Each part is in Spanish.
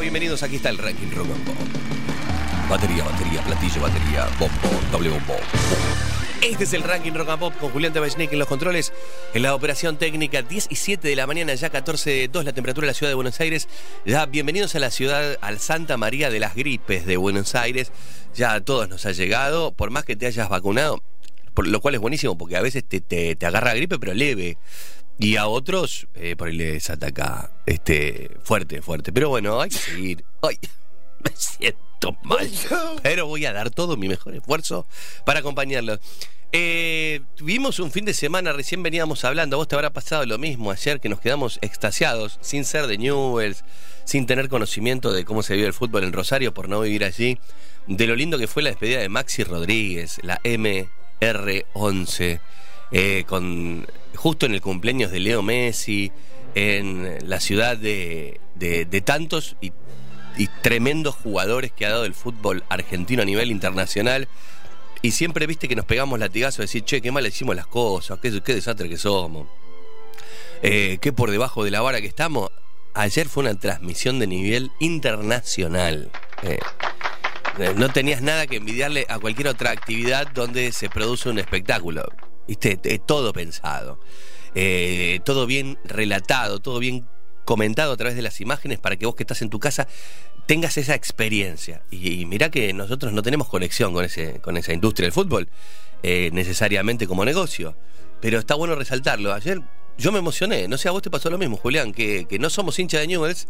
Bienvenidos. Aquí está el ranking Rock and Pop. Batería, batería, platillo, batería, bombo, doble bombo. Este es el ranking Rock and Pop con Julián Tabachnik en los controles. En la operación técnica, 10 y 7 de la mañana, ya 14.2 la temperatura de la ciudad de Buenos Aires. Ya bienvenidos a la ciudad, al Santa María de las Gripes de Buenos Aires. Ya a todos nos ha llegado, por más que te hayas vacunado, por lo cual es buenísimo porque a veces te, te, te agarra gripe, pero leve. Y a otros, eh, por ahí les ataca este, fuerte, fuerte. Pero bueno, hay que seguir. Ay, me siento mal. Pero voy a dar todo mi mejor esfuerzo para acompañarlos. Eh, tuvimos un fin de semana, recién veníamos hablando, a vos te habrá pasado lo mismo ayer, que nos quedamos extasiados, sin ser de Newells, sin tener conocimiento de cómo se vive el fútbol en Rosario por no vivir allí, de lo lindo que fue la despedida de Maxi Rodríguez, la MR11, eh, con justo en el cumpleaños de Leo Messi, en la ciudad de, de, de tantos y, tremendos jugadores que ha dado el fútbol argentino a nivel internacional. Y siempre viste que nos pegamos latigazos a decir, che, qué mal hicimos las cosas, qué, qué desastre que somos, eh, qué por debajo de la vara que estamos. Ayer fue una transmisión de nivel internacional. Eh, no tenías nada que envidiarle a cualquier otra actividad donde se produce un espectáculo. ¿Viste? Todo pensado. Eh, todo bien relatado, todo bien comentado a través de las imágenes para que vos que estás en tu casa tengas esa experiencia. Y, y mirá que nosotros no tenemos conexión con, ese, con esa industria del fútbol, eh, necesariamente como negocio. Pero está bueno resaltarlo. Ayer yo me emocioné, no sé, a vos te pasó lo mismo, Julián, que, que no somos hincha de Newells,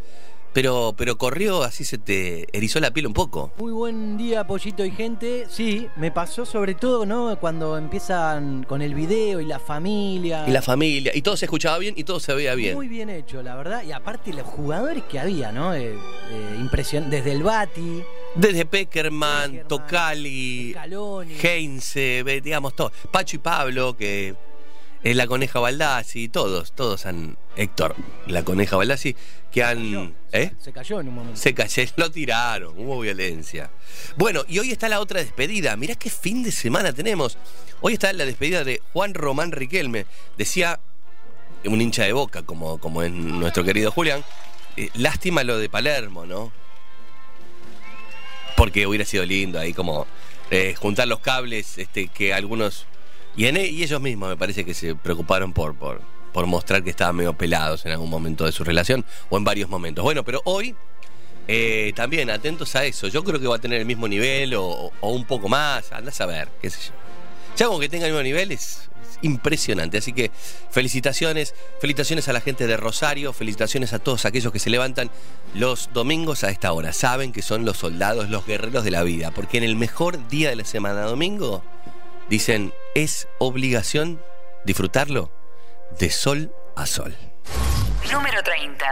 pero, pero corrió, así se te erizó la piel un poco. Muy buen día, Pollito y gente. Sí, me pasó sobre todo, ¿no? Cuando empiezan con el video y la familia. Y la familia, y todo se escuchaba bien y todo se veía bien. Muy bien hecho, la verdad. Y aparte los jugadores que había, ¿no? Eh, eh, impresión desde el Bati. Desde Peckerman, Peckerman Tocali, Heinze, digamos, todo. Pacho y Pablo, que es la coneja Baldassi, todos, todos han. Héctor, la coneja Baldassi, que han. Se, ¿eh? se cayó en un momento. Se cayó, lo tiraron, hubo violencia. Bueno, y hoy está la otra despedida. Mirá qué fin de semana tenemos. Hoy está la despedida de Juan Román Riquelme. Decía un hincha de boca, como, como es nuestro querido Julián. Eh, lástima lo de Palermo, ¿no? Porque hubiera sido lindo ahí como eh, juntar los cables este, que algunos y, en, y, ellos mismos me parece que se preocuparon por, por, mostrar que estaban medio pelados en algún momento de su relación o en varios momentos. Bueno, pero hoy eh, también atentos a eso. Yo creo que va a tener el mismo nivel o, un poco más. Andás a ver, qué sé yo. Ya como que tenga el mismo nivel es impresionante. Así que felicitaciones, felicitaciones a la gente de Rosario, felicitaciones a todos aquellos que se levantan los domingos a esta hora. Saben que son los soldados, los guerreros de la vida. Porque en el mejor día de la semana, domingo, dicen, es obligación disfrutarlo de sol a sol. Número 30.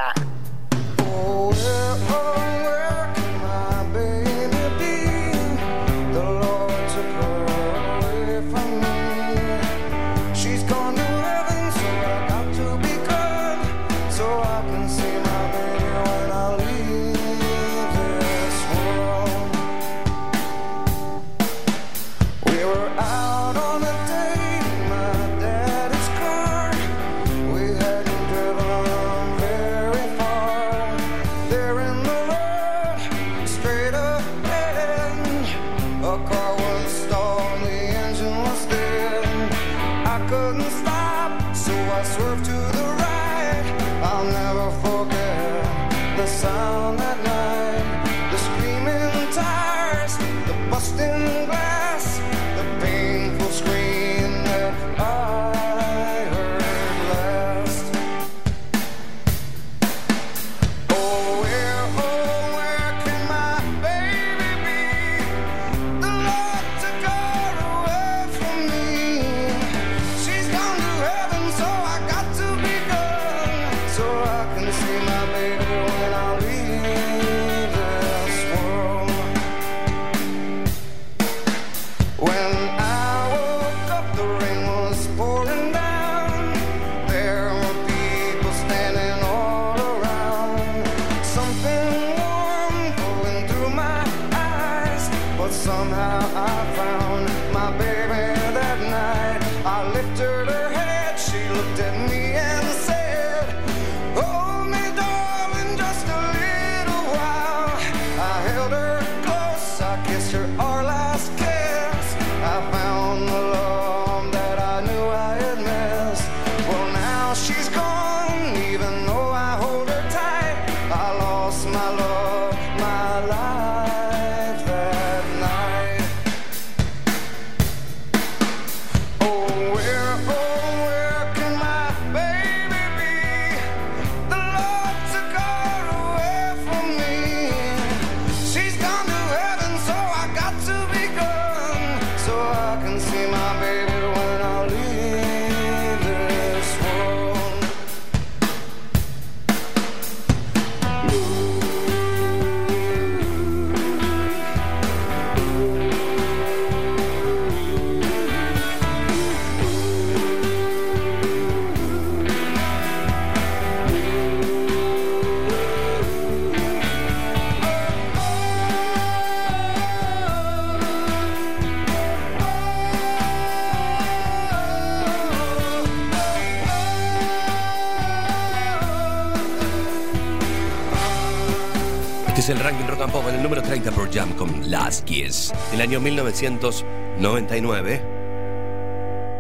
30 por Jam con Last Kiss, el año 1999.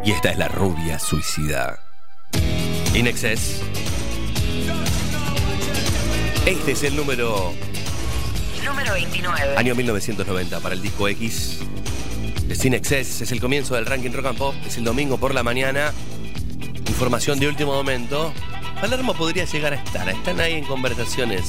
Y esta es la rubia suicida. In Excess. Este es el número Número 29. año 1990 para el disco X. Sin Excess es el comienzo del ranking rock and pop. Es el domingo por la mañana. Información de último momento. Palermo podría llegar a estar. Están ahí en conversaciones.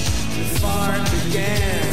before it began.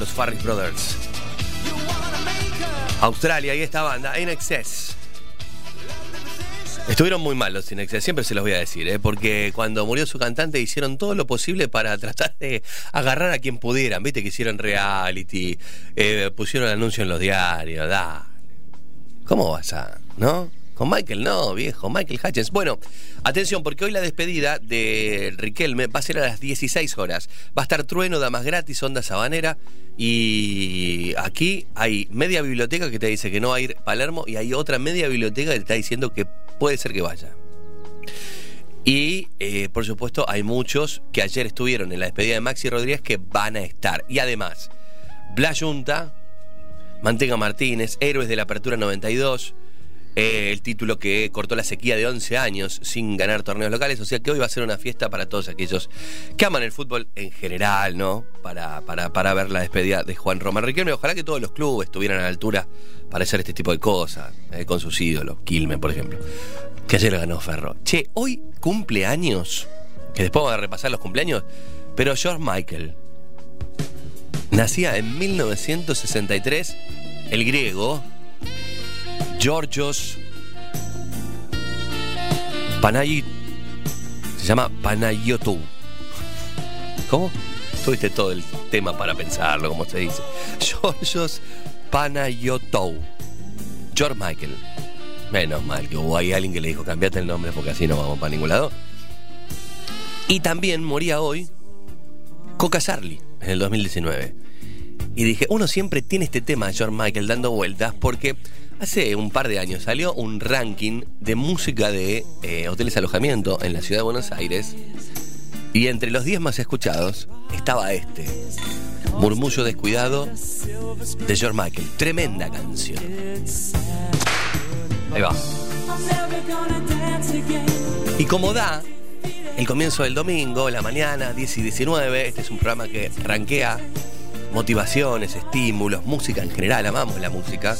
Los Farris Brothers. Australia y esta banda, In Excess. Estuvieron muy mal los Excess, siempre se los voy a decir, ¿eh? porque cuando murió su cantante hicieron todo lo posible para tratar de agarrar a quien pudieran. Viste que hicieron reality, eh, pusieron anuncio en los diarios, da. ¿Cómo vas a.? ¿No? Con Michael, no, viejo, Michael Hutchins. Bueno, atención, porque hoy la despedida de Riquelme va a ser a las 16 horas. Va a estar Trueno, Damas Gratis, Onda Sabanera. Y aquí hay media biblioteca que te dice que no va a ir Palermo y hay otra media biblioteca que te está diciendo que puede ser que vaya. Y eh, por supuesto hay muchos que ayer estuvieron en la despedida de Maxi Rodríguez que van a estar. Y además, Bla Junta, Manteca Martínez, Héroes de la Apertura 92, eh, el título que cortó la sequía de 11 años sin ganar torneos locales. O sea que hoy va a ser una fiesta para todos aquellos que aman el fútbol en general, ¿no? Para, para, para ver la despedida de Juan Román Riquelme. Ojalá que todos los clubes estuvieran a la altura para hacer este tipo de cosas, eh, con sus ídolos, Quilme, por ejemplo. Que ayer ganó Ferro. Che, hoy cumpleaños, que después vamos a repasar los cumpleaños, pero George Michael. nacía en 1963 el griego Georgios Panayit. Se llama Panayotou. ¿Cómo? Tuviste todo el tema para pensarlo, como se dice. Georgios Panayotou. George Michael. Menos mal que hubo ahí alguien que le dijo, cambiate el nombre porque así no vamos para ningún lado. Y también moría hoy Coca Charlie en el 2019. Y dije, uno siempre tiene este tema de George Michael dando vueltas porque hace un par de años salió un ranking de música de eh, hoteles alojamiento en la ciudad de Buenos Aires. Y entre los 10 más escuchados estaba este, Murmullo Descuidado de George Michael. Tremenda canción. Ahí va. Y como da el comienzo del domingo, la mañana, 10 y 19, este es un programa que rankea motivaciones, estímulos, música en general, amamos la música.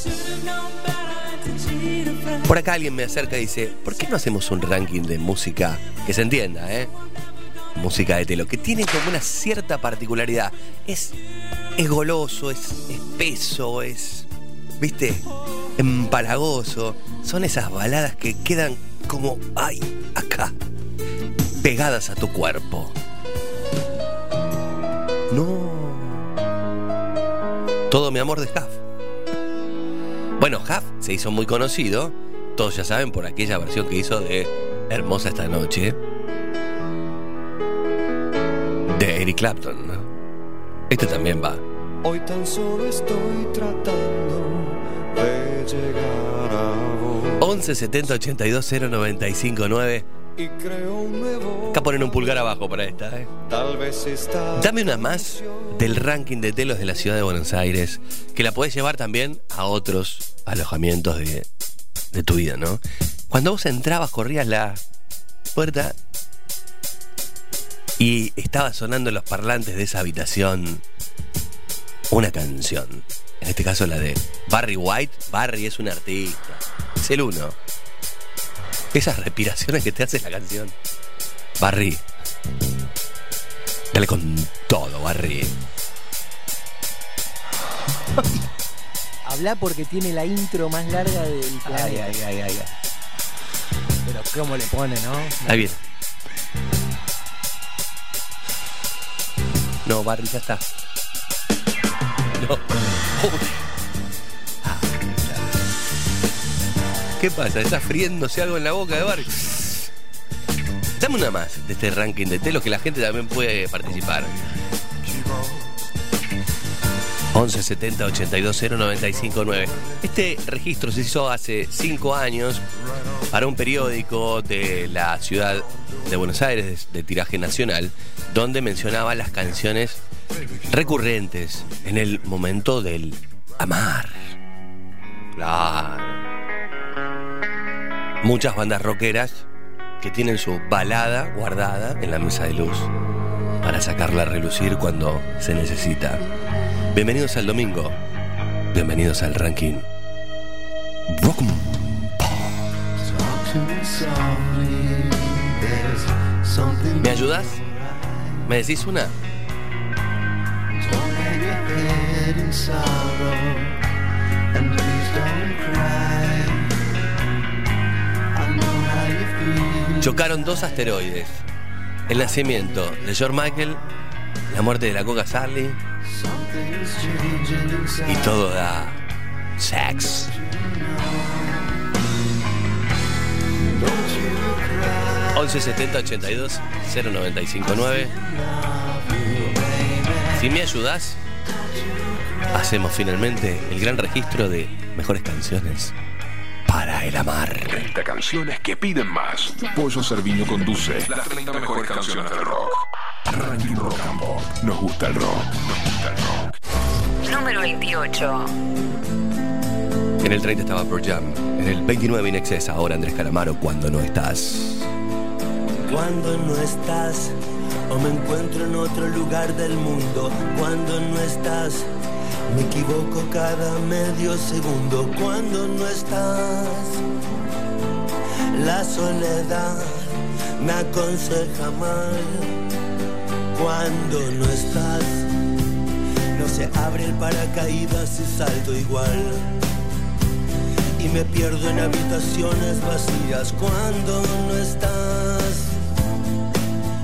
Por acá alguien me acerca y dice, ¿por qué no hacemos un ranking de música que se entienda, eh? Música de telo, que tiene como una cierta particularidad. Es, es goloso, es espeso, es, viste, empalagoso. Son esas baladas que quedan como, ay, acá, pegadas a tu cuerpo. No. Todo mi amor de Huff. Bueno, Huff se hizo muy conocido, todos ya saben, por aquella versión que hizo de Hermosa esta noche, de Eric Clapton. ¿no? Este también va. Hoy tan solo estoy tratando de llegar a vos. 11 70 82 095 9. Y creo un nuevo. Acá ponen un pulgar abajo para esta, ¿eh? Tal vez está. Dame una más del ranking de telos de la ciudad de Buenos Aires, que la podés llevar también a otros alojamientos de, de tu vida, ¿no? Cuando vos entrabas, corrías la puerta y estaba sonando en los parlantes de esa habitación una canción. En este caso la de Barry White. Barry es un artista. Es el uno. Esas respiraciones que te hace la canción. Barry. Dale con todo, Barry. Habla porque tiene la intro más larga del planeta. Ay, ay, ay, ay. Pero cómo le pone, ¿no? Ahí viene. No, Barry, ya está. No. ¿Qué pasa? ¿Está friéndose algo en la boca de Barry? Dame una más de este ranking de telos que la gente también puede participar. 11 70 82 0 95 9. Este registro se hizo hace 5 años para un periódico de la ciudad de Buenos Aires, de tiraje nacional, donde mencionaba las canciones recurrentes en el momento del amar. Claro. Muchas bandas rockeras que tienen su balada guardada en la mesa de luz para sacarla a relucir cuando se necesita. Bienvenidos al domingo. Bienvenidos al ranking. ¿Me ayudas? ¿Me decís una? Chocaron dos asteroides. El nacimiento de George Michael, la muerte de la Coca Charlie y todo da sex. Once 70 82 095 9. Si me ayudas, hacemos finalmente el gran registro de mejores canciones para el amar. 30 canciones que piden más. Pollo Cerviño conduce las 30 mejores canciones del rock. Ranking Rock and Pop. Nos gusta el rock. Nos gusta el rock. Número 28. En el 30 estaba Pearl Jam. En el 29 In Excess, ahora Andrés Calamaro, cuando no estás. Cuando no estás o me encuentro en otro lugar del mundo. Cuando no estás, me equivoco cada medio segundo. Cuando no estás, la soledad me aconseja mal. Cuando no estás, No se abre el paracaídas y salto igual. Y me pierdo en habitaciones vacías cuando no estás.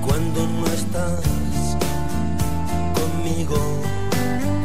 Cuando no estás conmigo.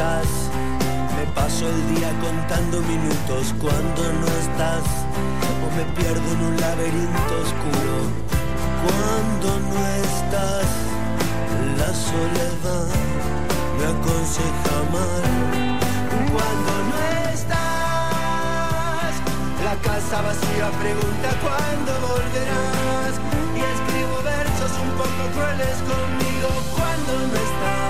Me paso el día contando minutos. Cuando no estás, o me pierdo en un laberinto oscuro. Cuando no estás, la soledad me aconseja mal. Cuando no estás, la casa vacía pregunta cuándo volverás. Y escribo versos un poco crueles conmigo cuando no estás.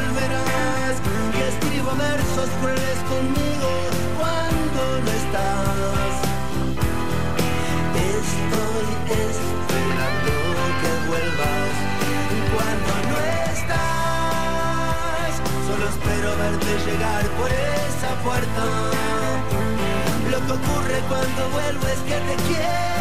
escribo versos crueles conmigo cuando no estás. Estoy esperando que vuelvas. Cuando no estás, solo espero verte llegar por esa puerta. Lo que ocurre cuando vuelvo es que te quiero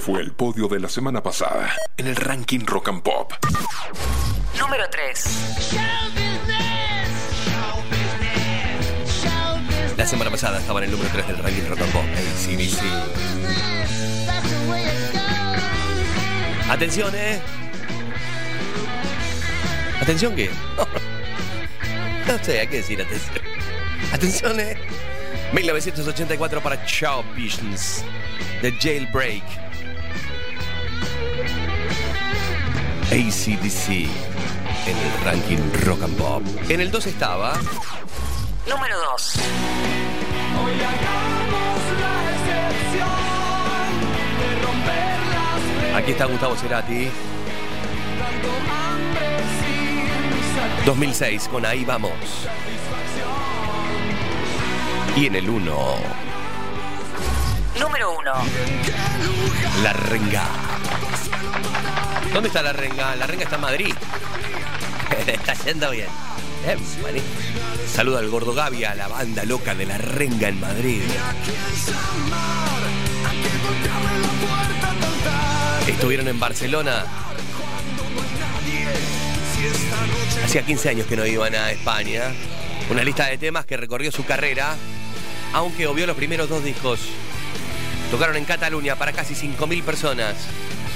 Este fue el podio de la semana pasada en el ranking Rock and Pop. Número 3. La semana pasada estaba en el número 3 del ranking Rock and Pop. ACDC. Atención, eh. Atención, ¿qué? No sé, hay que decir atención. Atención, eh. 1984 para Chow Visions. The Jailbreak. ACDC. En el ranking Rock and Pop. En el 2 estaba. Número 2. Aquí está Gustavo Cerati. 2006 con Ahí vamos. Y en el 1, Número 1. La Renga. ¿Dónde está La Renga? La Renga está en Madrid. está yendo bien. Eh. Saludo al Gordo Gavia, la banda loca de La Renga en Madrid. Estuvieron en Barcelona. Hacía 15 años que no iban a España. Una lista de temas que recorrió su carrera, aunque obvió los primeros dos discos. Tocaron en Cataluña para casi 5.000 personas.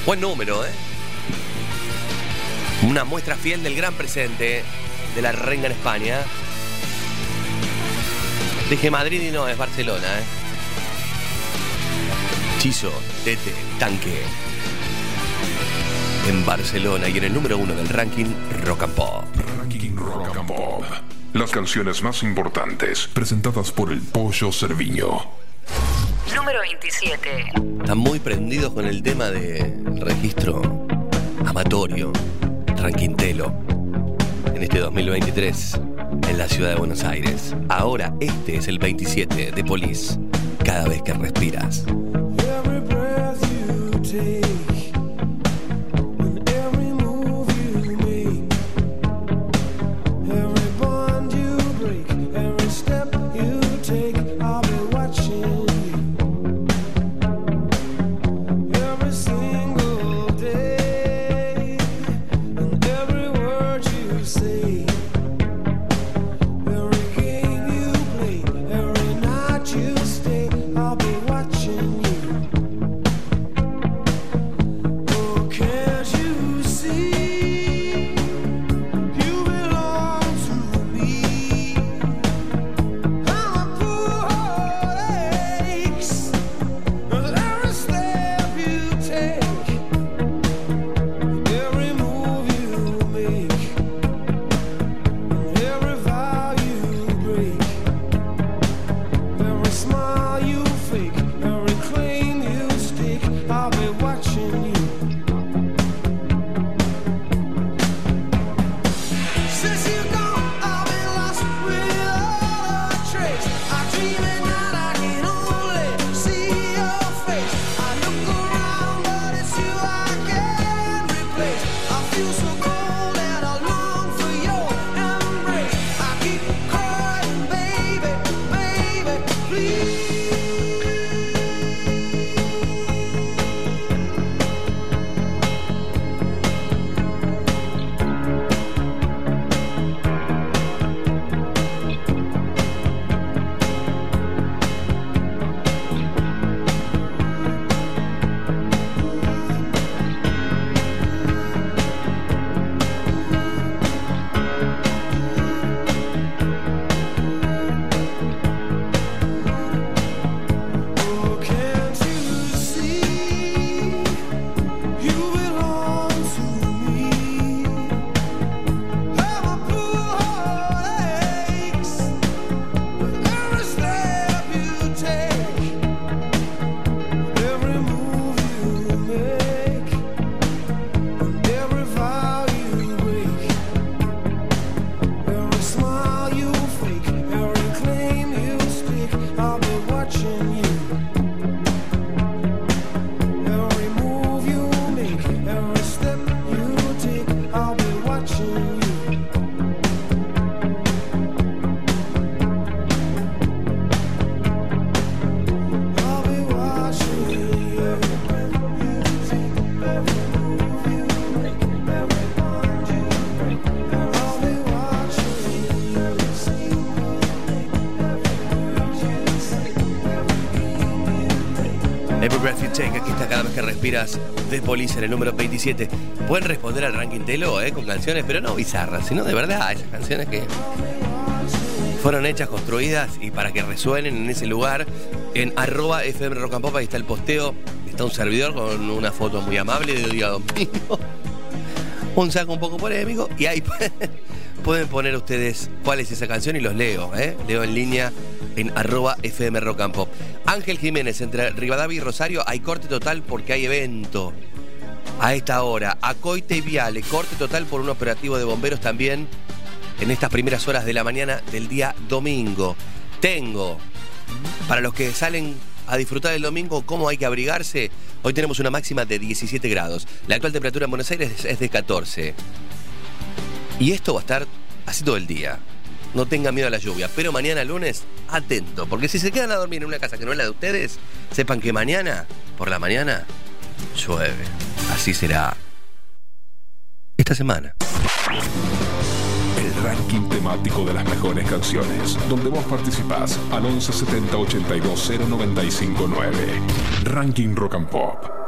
Buen número, ¿eh? Una muestra fiel del gran presente de la renga en España. Dije Madrid y no, es Barcelona, ¿eh? Chizo, Tete, Tanque. En Barcelona y en el número uno del ranking Rock and Pop. Ranking Rock and Pop. Las canciones más importantes presentadas por el Pollo Cerviño. Número 27. Están muy prendidos con el tema de registro amatorio, en este 2023 en la ciudad de Buenos Aires. Ahora este es el 27 de Police. cada vez que respiras. Que respiras de Police en el número 27. Pueden responder al ranking Telo eh, con canciones, pero no bizarras, sino de verdad, esas canciones que fueron hechas, construidas y para que resuenen en ese lugar. En arroba FM ahí está el posteo. Está un servidor con una foto muy amable de día domingo. Un saco un poco polémico y ahí pueden poner ustedes cuál es esa canción y los leo, ¿eh? Leo en línea en arroba FM Rock. Ángel Jiménez, entre Rivadavia y Rosario hay corte total porque hay evento. A esta hora, Acoite y Viale, corte total por un operativo de bomberos también en estas primeras horas de la mañana del día domingo. Tengo, para los que salen a disfrutar el domingo, cómo hay que abrigarse. Hoy tenemos una máxima de 17 grados. La actual temperatura en Buenos Aires es de 14. Y esto va a estar así todo el día. No tengan miedo a la lluvia. Pero mañana lunes, atento. Porque si se quedan a dormir en una casa que no es la de ustedes, sepan que mañana, por la mañana, llueve. Así será esta semana. El ranking temático de las mejores canciones, donde vos participás al 11 70 82 0959. Ranking Rock and Pop.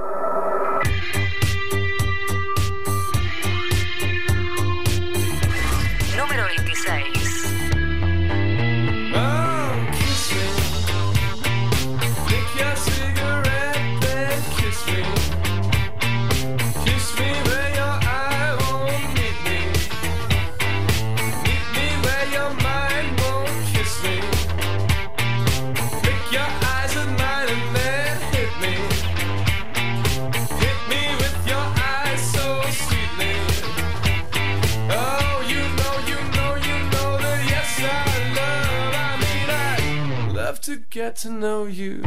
To get to know you.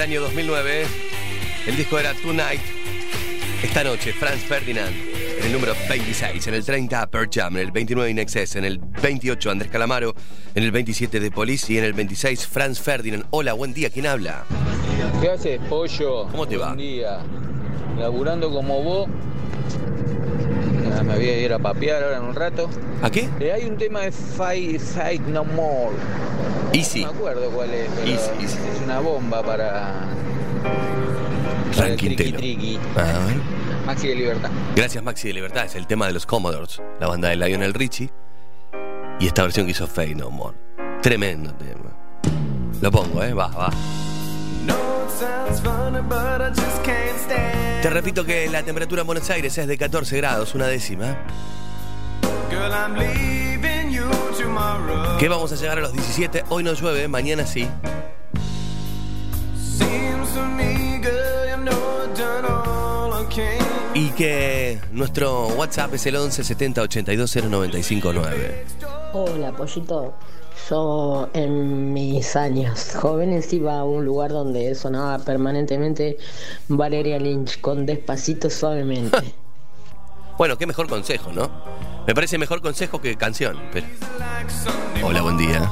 Del año 2009. El disco era Tonight. Esta noche, Franz Ferdinand en el número 26, en el 30 Per Jam, en el 29 Inexcess, en el 28 Andrés Calamaro, en el 27 The Police y en el 26 Franz Ferdinand. Hola, buen día, ¿quién habla? ¿Qué haces, pollo? ¿Cómo te va? Buen día. Laburando como vos. Me voy a ir a papear ahora en un rato. ¿A qué? Eh, hay un tema de Fight, Fight No More. Easy. No me acuerdo cuál es, pero Easy, easy. es una bomba para. para el triqui Telo. triqui. A ver. Maxi de libertad. Gracias Maxi de Libertad, es el tema de los Commodores, la banda de Lionel Richie. Y esta versión que hizo Fey No More. Tremendo tema. Lo pongo, ¿eh? Va, va. No, it sounds funny, but I just can't stand. Te repito que la temperatura en Buenos Aires es de 14 grados, una décima. Que vamos a llegar a los 17. Hoy no llueve, mañana sí. Y que nuestro WhatsApp es el 11 70 82 0959. Hola, pollito. Yo en mis años jóvenes iba a un lugar donde sonaba permanentemente Valeria Lynch con Despacito Suavemente. Bueno, qué mejor consejo, ¿no? Me parece mejor consejo que canción. Pero... Hola, buen día.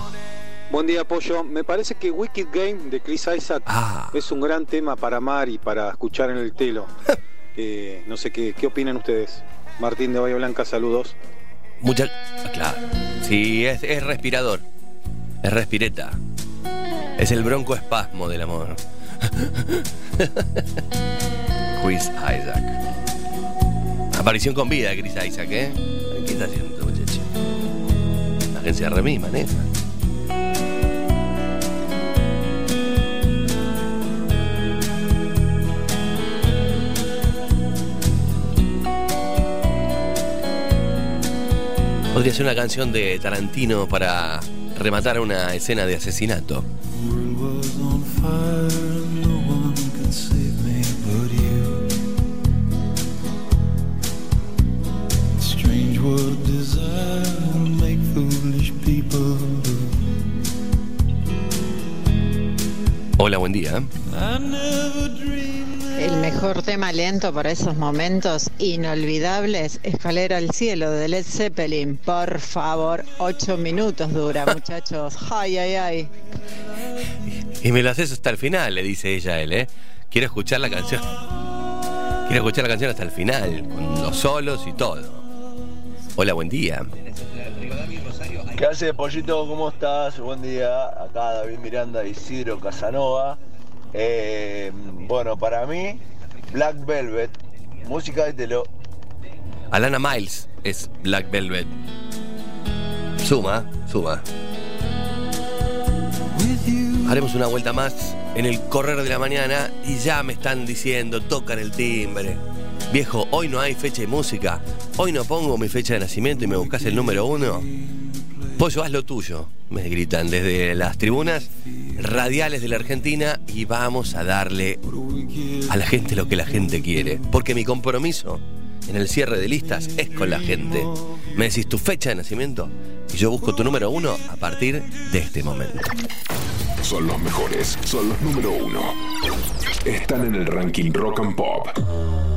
Buen día, Pollo. Me parece que Wicked Game de Chris Isaac Ah. es un gran tema para amar y para escuchar en el telo. Eh, no sé qué, qué opinan ustedes. Martín de Bahía Blanca, saludos. Mucha. ah, Claro. Sí, es, es respirador. Es respireta. Es el broncoespasmo del amor. Chris Isaac. Aparición con vida Chris Isaac, ¿eh? ¿Qué está haciendo, muchacho? La agencia Remy maneja. Podría ser una canción de Tarantino para rematar una escena de asesinato. Hola, buen día. El mejor tema lento para esos momentos inolvidables, Escalera al cielo de Led Zeppelin. Por favor, ocho minutos dura, muchachos. Ay, ay, ay. Y me lo haces hasta el final, le dice ella a él, ¿eh? Quiero escuchar la canción. Quiero escuchar la canción hasta el final, con los solos y todo. Hola, buen día. ¿Qué hace, Pollito? ¿Cómo estás? Buen día. Acá David Miranda, Isidro Casanova. Eh, bueno, para mí, Black Velvet, música de telo. Alana Miles es Black Velvet. Suma, suma. Haremos una vuelta más en el correr de la mañana y ya me están diciendo, tocan el timbre. Viejo, hoy no hay fecha de música. Hoy no pongo mi fecha de nacimiento y me buscas el número uno. Pollo, haz lo tuyo, me gritan desde las tribunas radiales de la Argentina y vamos a darle a la gente lo que la gente quiere. Porque mi compromiso en el cierre de listas es con la gente. Me decís tu fecha de nacimiento y yo busco tu número uno a partir de este momento. Son los mejores, son los número uno. Están en el ranking Rock and Pop.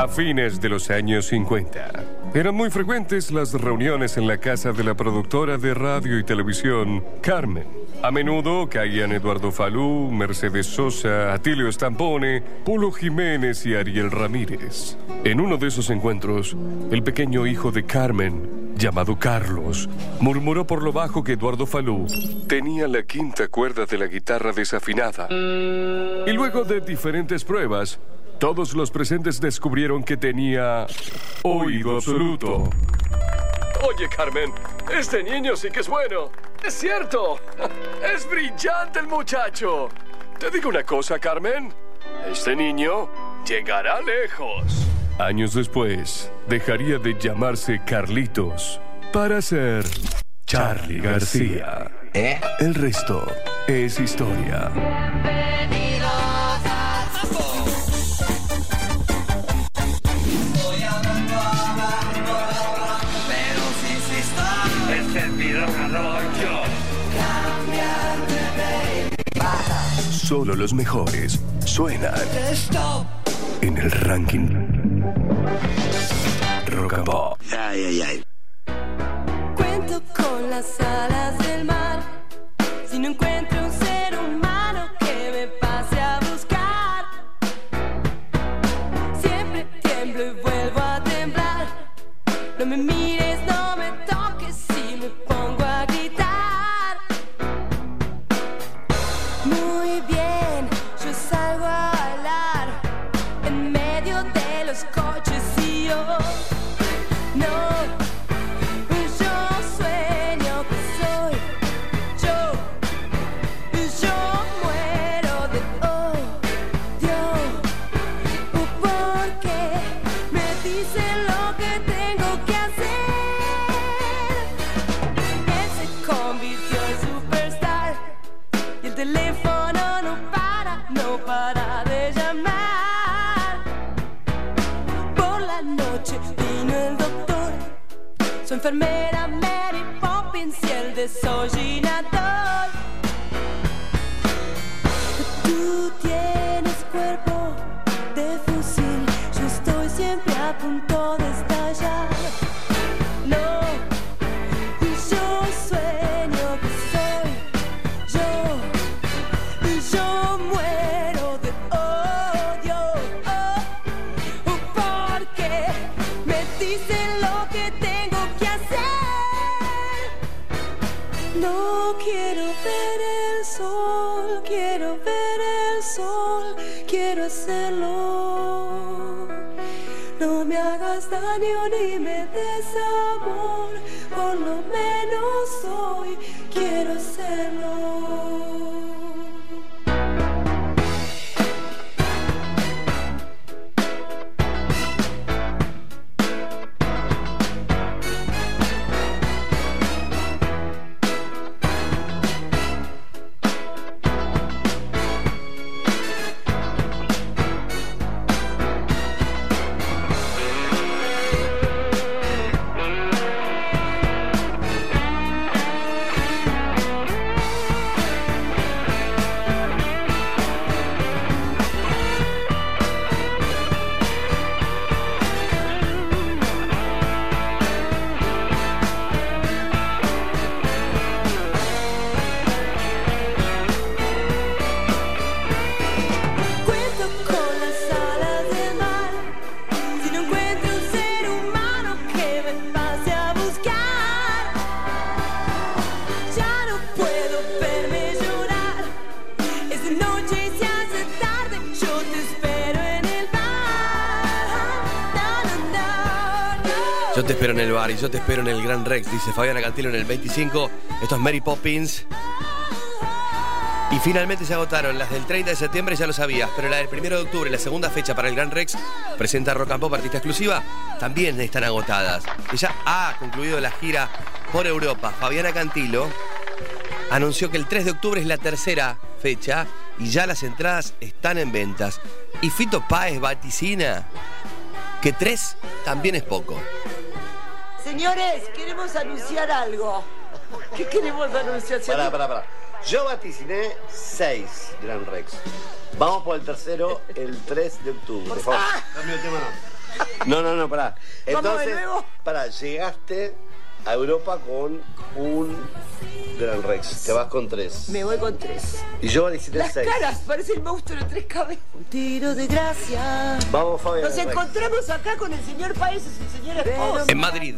A fines de los años 50, eran muy frecuentes las reuniones en la casa de la productora de radio y televisión, Carmen. A menudo caían Eduardo Falú, Mercedes Sosa, Atilio Stampone, Polo Jiménez y Ariel Ramírez. En uno de esos encuentros, el pequeño hijo de Carmen, llamado Carlos, murmuró por lo bajo que Eduardo Falú tenía la quinta cuerda de la guitarra desafinada. Y luego de diferentes pruebas, todos los presentes descubrieron que tenía oído absoluto. Oye, Carmen, este niño sí que es bueno. Es cierto. Es brillante el muchacho. Te digo una cosa, Carmen. Este niño llegará lejos. Años después, dejaría de llamarse Carlitos para ser Charlie García. El resto es historia. Solo los mejores suenan en el ranking Rock and Pop. Ay, ay, ay. Cuento con las alas del mar. Si no encuentro enfermera y yo te espero en el Gran Rex, dice Fabiana Cantilo en el 25. Esto es Mary Poppins. Y finalmente se agotaron. Las del 30 de septiembre ya lo sabías, pero la del 1 de octubre, la segunda fecha para el Gran Rex, presenta Rock and Pop Artista Exclusiva, también están agotadas. Ella ha concluido la gira por Europa. Fabiana Cantilo anunció que el 3 de octubre es la tercera fecha y ya las entradas están en ventas. Y Fito Páez vaticina que tres también es poco. Señores, queremos anunciar algo. ¿Qué queremos anunciar? Pará, pará, pará. Yo vaticiné 6 Gran Rex. Vamos por el tercero el 3 de octubre. Por favor. Cambio de tema, no. No, no, no, pará. Vamos de Entonces, nuevo. pará, llegaste a Europa con un Gran Rex. Te vas con 3. Me voy con tres. Y yo vaticiné Las 6. caras, parece el monstruo de tres cabezas. Un tiro de gracia. Vamos, Fabián. Nos encontramos acá con el señor País y su señora esposa. En Madrid.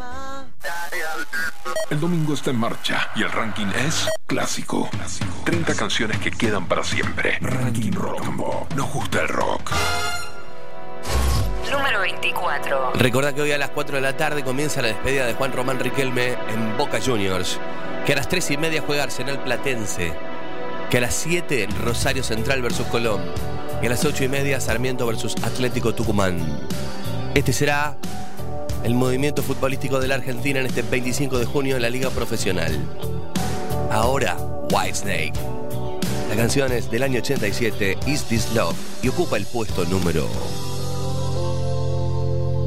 El domingo está en marcha y el ranking es clásico. 30 canciones que quedan para siempre. Ranking Rock and Pop. Nos gusta el rock. Número 24. Recordá que hoy a las 4 de la tarde comienza la despedida de Juan Román Riquelme en Boca Juniors. Que a las 3 y media juega Arsenal Platense. Que a las 7 Rosario Central versus Colón. Y a las 8 y media Sarmiento versus Atlético Tucumán. Este será el movimiento futbolístico de la Argentina en este 25 de junio en la Liga Profesional. Ahora, Whitesnake. La canción es del año 87, Is This Love, y ocupa el puesto número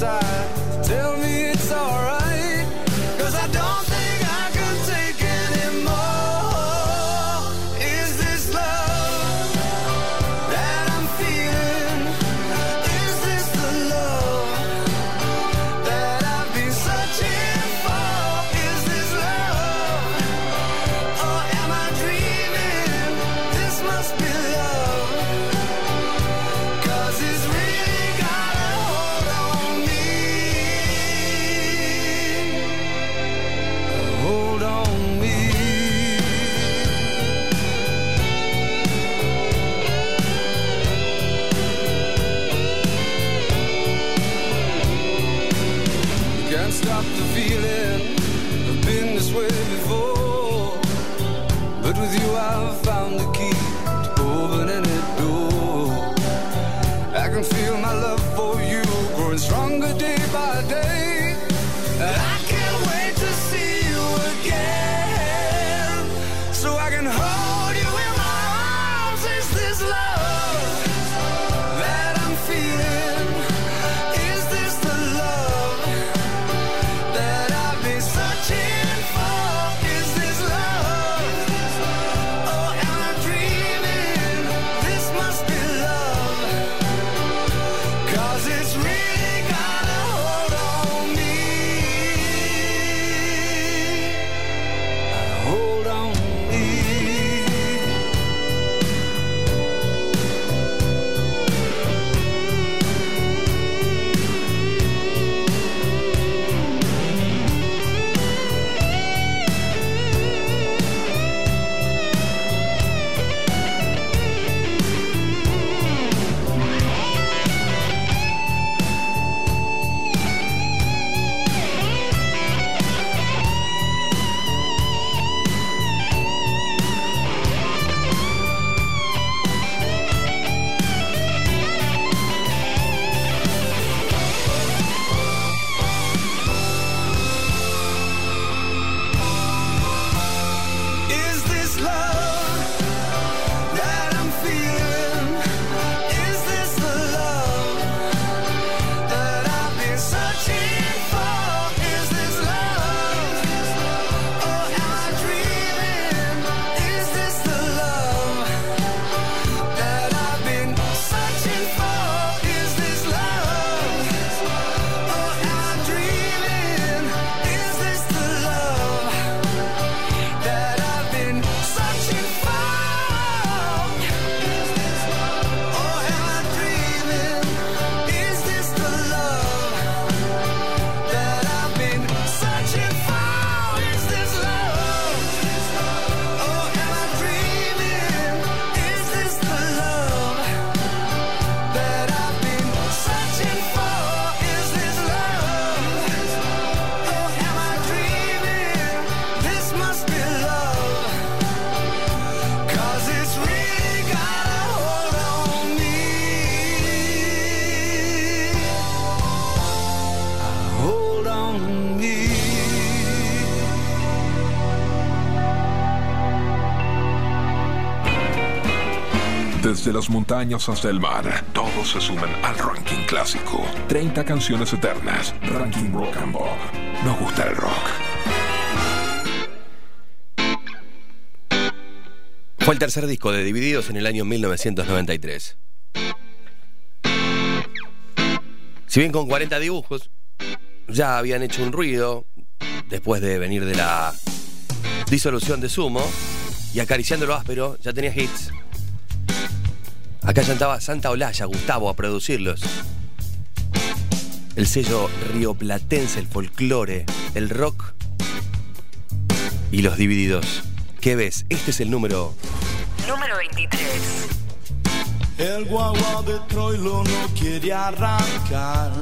side. On me. Las montañas hasta el mar, todos se suman al ranking clásico. 30 canciones eternas. Ranking Rock and Pop. Nos gusta el rock. Fue el tercer disco de Divididos en el año 1993. Si bien con 40 dibujos, ya habían hecho un ruido después de venir de la disolución de Sumo y acariciando lo áspero, ya tenía hits. Acá cantaba Santa Olaya, Gustavo, a producirlos. El sello rioplatense, el folclore, el rock y los divididos. ¿Qué ves? Este es el número Número 23. El guagua de Troilo no quiere arrancar.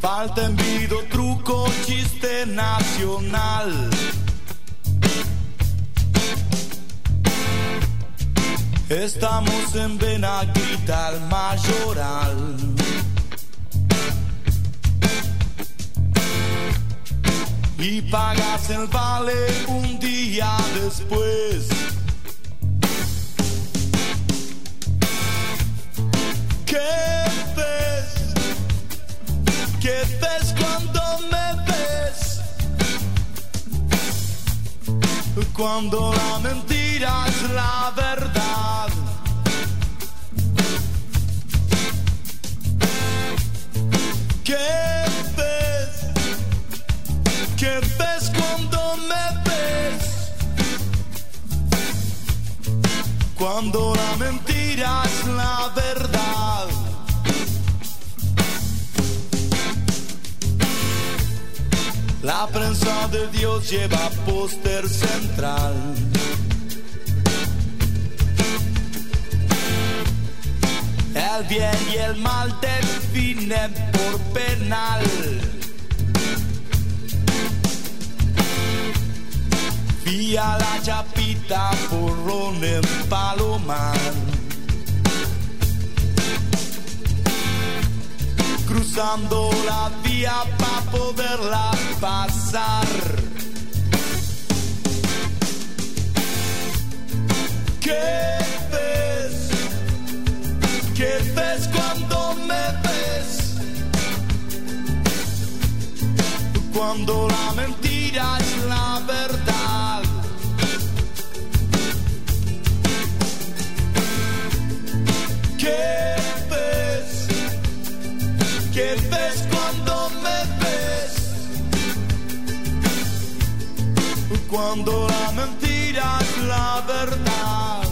Falta envido, truco, chiste nacional. Estamos en Benaguita, el mayoral. y pagas el vale un día después. ¿Qué ves? ¿Qué ves cuando me ves? Cuando la mentira es la verdad. ¿Qué ves? ¿Qué ves cuando me ves? Cuando la mentira es la verdad. La prensa de Dios lleva póster central. El bien y el mal definen por penal. Vía la chapita porrón en Palomar. Cruzando la vía para poderla pasar. ¿Qué? ¿Qué ves cuando me ves? Cuando la mentira es la verdad. ¿Qué ves? ¿Qué ves cuando me ves? Cuando la mentira es la verdad.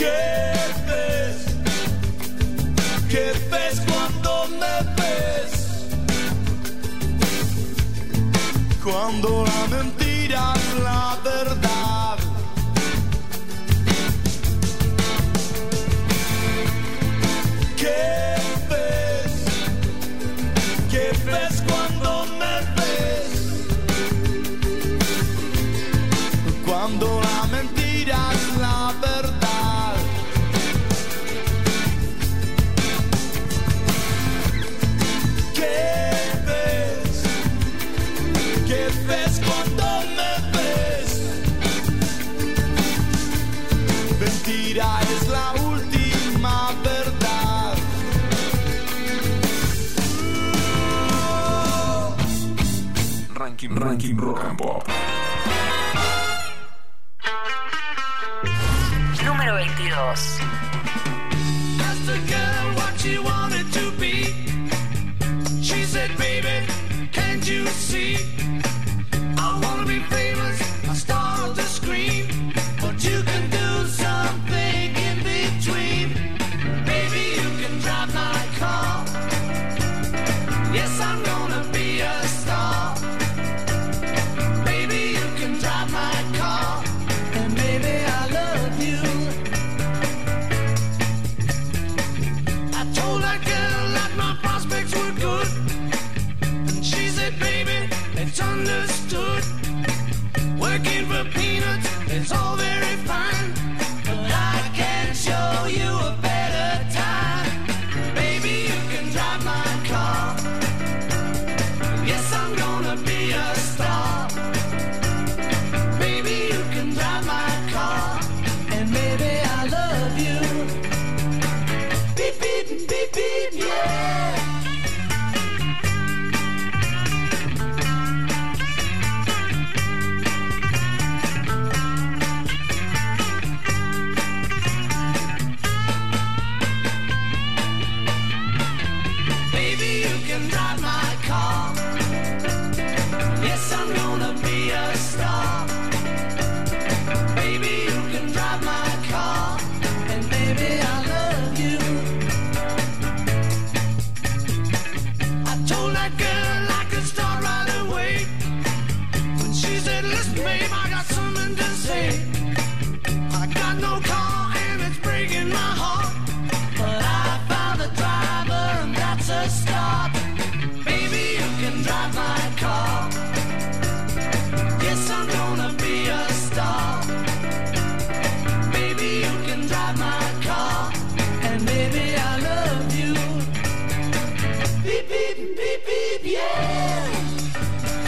¿Qué ves? ¿Qué ves cuando me ves? Cuando la mentira es la verdad. Ranking Rock and Pop.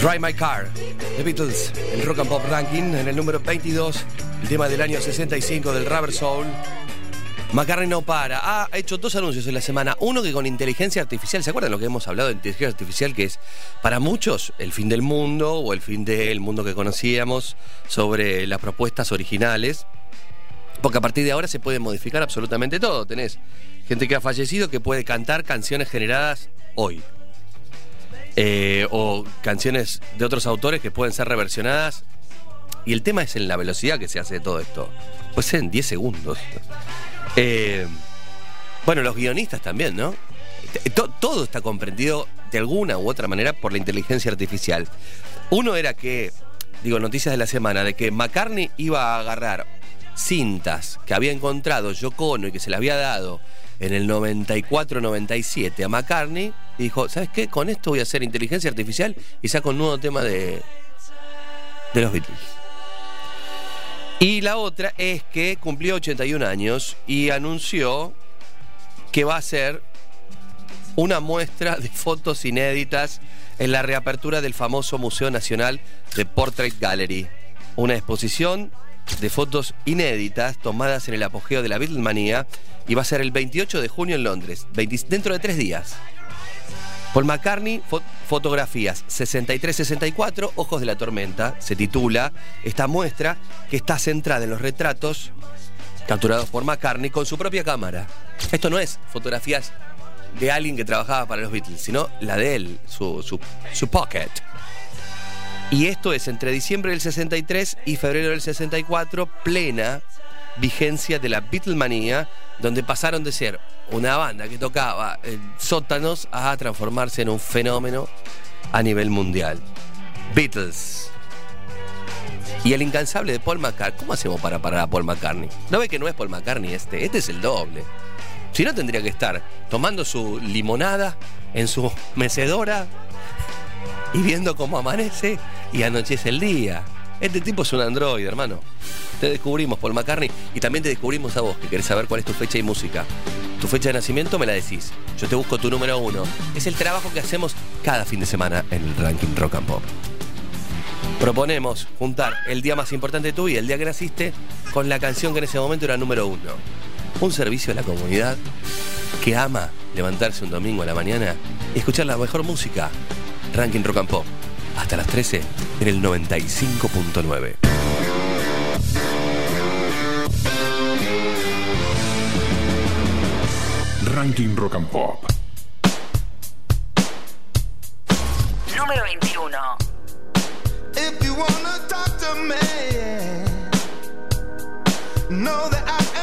Drive My Car, The Beatles, el Rock and Pop Ranking, en el número 22, el tema del año 65 del Rubber Soul. McCartney no para. Ha hecho dos anuncios en la semana. Uno que con inteligencia artificial, ¿se acuerdan lo que hemos hablado de inteligencia artificial? Que es para muchos el fin del mundo o el fin del mundo que conocíamos sobre las propuestas originales. Porque a partir de ahora se puede modificar absolutamente todo. Tenés gente que ha fallecido que puede cantar canciones generadas hoy. Eh, o canciones de otros autores que pueden ser reversionadas. Y el tema es en la velocidad que se hace todo esto. Pues en 10 segundos. Eh, bueno, los guionistas también, ¿no? To- todo está comprendido de alguna u otra manera por la inteligencia artificial. Uno era que, digo, noticias de la semana, de que McCartney iba a agarrar cintas que había encontrado Yoko y que se le había dado en el 94-97 a McCartney y dijo, ¿sabes qué? Con esto voy a hacer inteligencia artificial y saco un nuevo tema de, de los Beatles. Y la otra es que cumplió 81 años y anunció que va a hacer una muestra de fotos inéditas en la reapertura del famoso Museo Nacional de Portrait Gallery. Una exposición de fotos inéditas tomadas en el apogeo de la Beatlemanía y va a ser el 28 de junio en Londres, 20 dentro de tres días. Paul McCartney, fo- fotografías 63-64, Ojos de la Tormenta, se titula esta muestra que está centrada en los retratos capturados por McCartney con su propia cámara. Esto no es fotografías de alguien que trabajaba para los Beatles, sino la de él, su, su, su pocket. Y esto es entre diciembre del 63 y febrero del 64, plena vigencia de la Beatlemanía, donde pasaron de ser una banda que tocaba en sótanos a transformarse en un fenómeno a nivel mundial. Beatles. Y el incansable de Paul McCartney. ¿Cómo hacemos para parar a Paul McCartney? ¿No ve que no es Paul McCartney este? Este es el doble. Si no, tendría que estar tomando su limonada en su mecedora y viendo cómo amanece y anochece el día. Este tipo es un androide, hermano. Te descubrimos, Paul McCartney, y también te descubrimos a vos, que querés saber cuál es tu fecha y música. Tu fecha de nacimiento me la decís. Yo te busco tu número uno. Es el trabajo que hacemos cada fin de semana en el ranking Rock and Pop. Proponemos juntar el día más importante de tu vida, el día que naciste, con la canción que en ese momento era número uno. Un servicio a la comunidad que ama levantarse un domingo a la mañana y escuchar la mejor música. Ranking Rock and Pop. Hasta las 13 en el 95.9. Ranking Rock and Pop. Número 21. If you wanna talk to me, know that I am.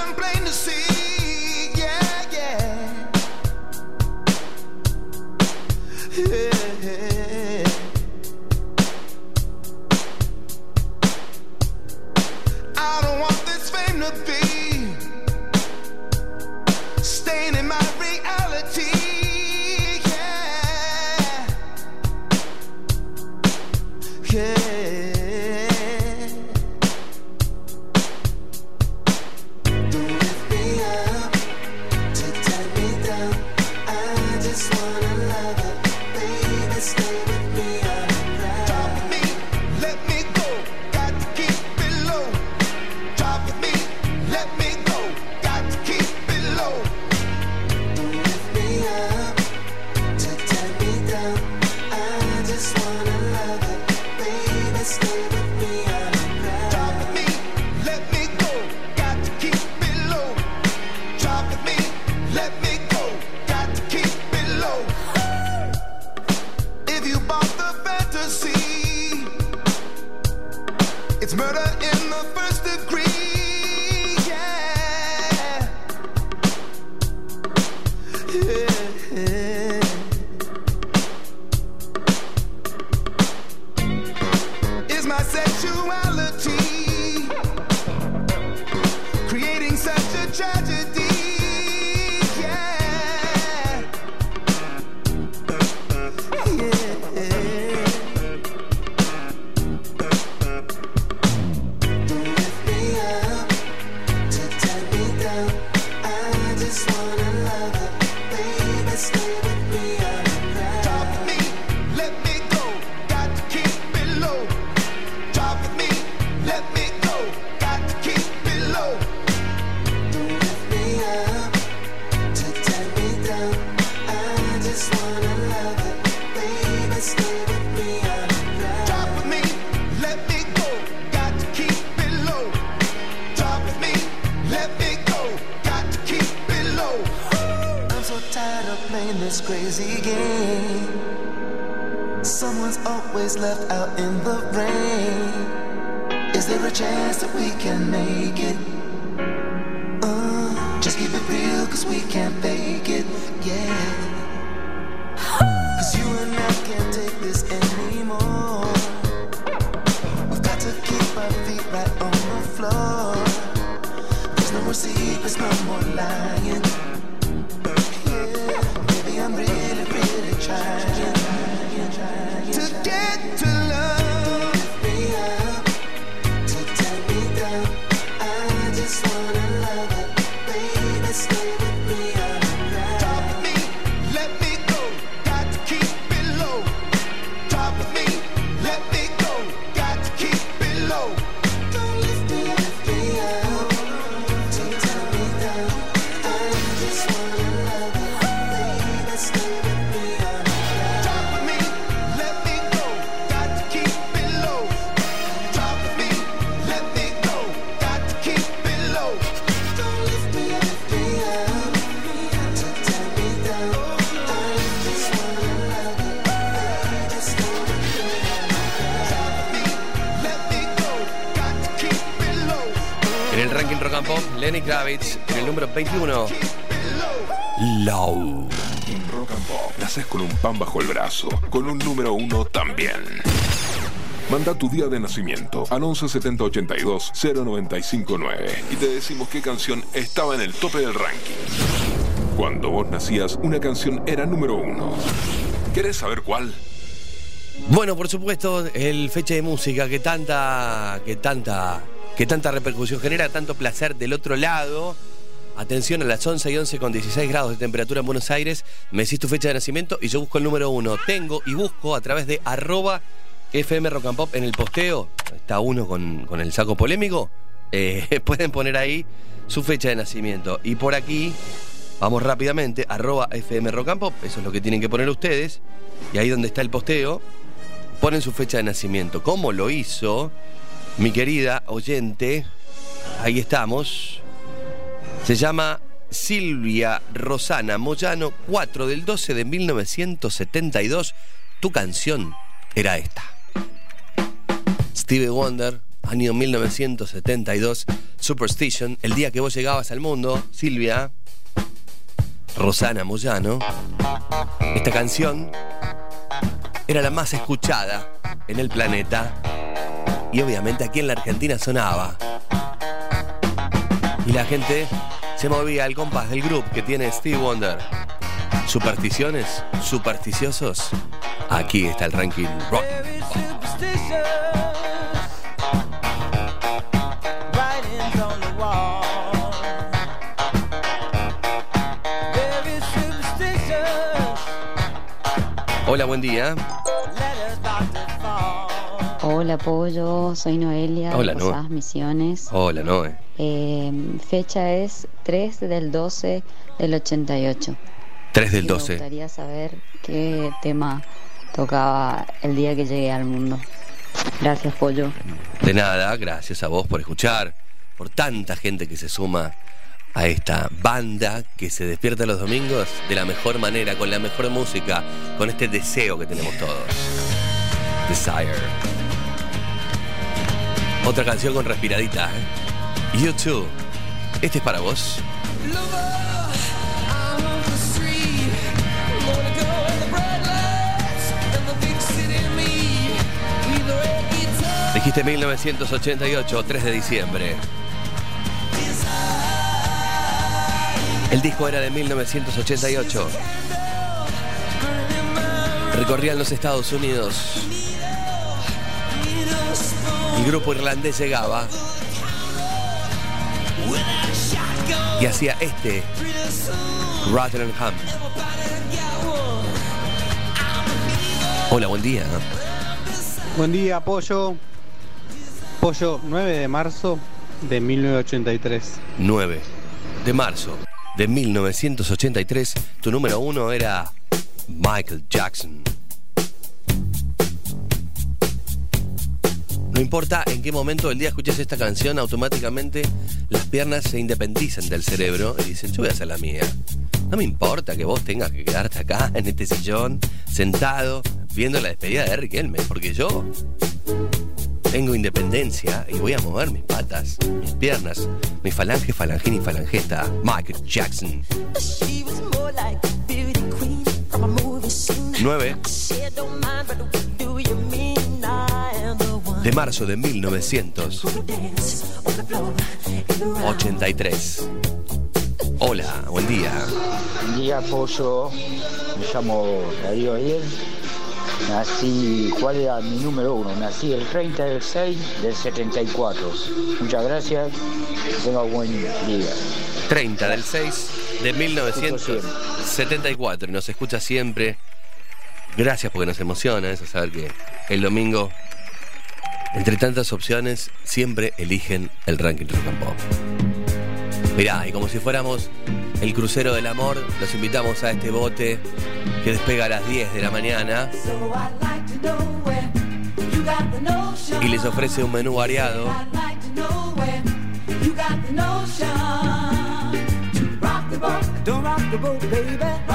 tu día de nacimiento al 117082 0959 y te decimos qué canción estaba en el tope del ranking. Cuando vos nacías, una canción era número uno. ¿Querés saber cuál? Bueno, por supuesto, el fecha de música que tanta, que tanta, que tanta repercusión genera, tanto placer del otro lado. Atención a las 11 y 11 con 16 grados de temperatura en Buenos Aires. Me decís tu fecha de nacimiento y yo busco el número uno. Tengo y busco a través de arroba FM Rock and Pop en el posteo, está uno con, con el saco polémico, eh, pueden poner ahí su fecha de nacimiento. Y por aquí, vamos rápidamente, arroba FM Rock and Pop, eso es lo que tienen que poner ustedes, y ahí donde está el posteo, ponen su fecha de nacimiento. ¿Cómo lo hizo mi querida oyente? Ahí estamos. Se llama Silvia Rosana Moyano, 4 del 12 de 1972. Tu canción era esta. Stevie Wonder, año 1972, Superstition, el día que vos llegabas al mundo, Silvia, Rosana Moyano. Esta canción era la más escuchada en el planeta y obviamente aquí en la Argentina sonaba. Y la gente se movía al compás del grupo que tiene Stevie Wonder. Supersticiones, supersticiosos. Aquí está el ranking. Hola, buen día. Hola Pollo, soy Noelia Hola, de Noe. Posadas Misiones. Hola, Noé. Eh, fecha es 3 del 12 del 88. 3 del Y 12. Me gustaría saber qué tema tocaba el día que llegué al mundo. Gracias Pollo. De nada, gracias a vos por escuchar, por tanta gente que se suma a esta banda que se despierta los domingos de la mejor manera, con la mejor música, con este deseo que tenemos todos. Desire. Otra canción con respiradita, ¿eh? You Too. Este es para vos. Dijiste 1988, 3 de diciembre. El disco era de 1988. Recorrían los Estados Unidos. El grupo irlandés llegaba y hacía este Rotherham. Hola, buen día. Buen día, Pollo. Pollo, 9 de marzo de 1983. 9 de marzo de 1983, tu número uno era Michael Jackson. No importa en qué momento del día escuches esta canción, automáticamente las piernas se independizan del cerebro y dicen, yo voy a hacer la mía. No me importa que vos tengas que quedarte acá, en este sillón, sentado, viendo la despedida de Eric Elme, porque yo tengo independencia y voy a mover mis patas, mis piernas, mi falange, falangín y falangeta. Michael Jackson. She was more like a beauty queen from a movie scene. 9 Said, don't mind, but what do you mean? I am the one de marzo de 1983. who dance on the floor in the round. Hola, buen día. Buen día, Pollo. Me llamo Darío Ariel. Nací, ¿cuál era mi número uno? Nací el 30 del 6 del 74. Muchas gracias. Que tenga buen día. 30 del 6 de 1974. Y nos escucha siempre. Gracias porque nos emociona eso, saber que el domingo, entre tantas opciones, siempre eligen el ranking rock and pop. Mirá, y como si fuéramos el crucero del amor, los invitamos a este bote que despega a las 10 de la mañana y les ofrece un menú variado.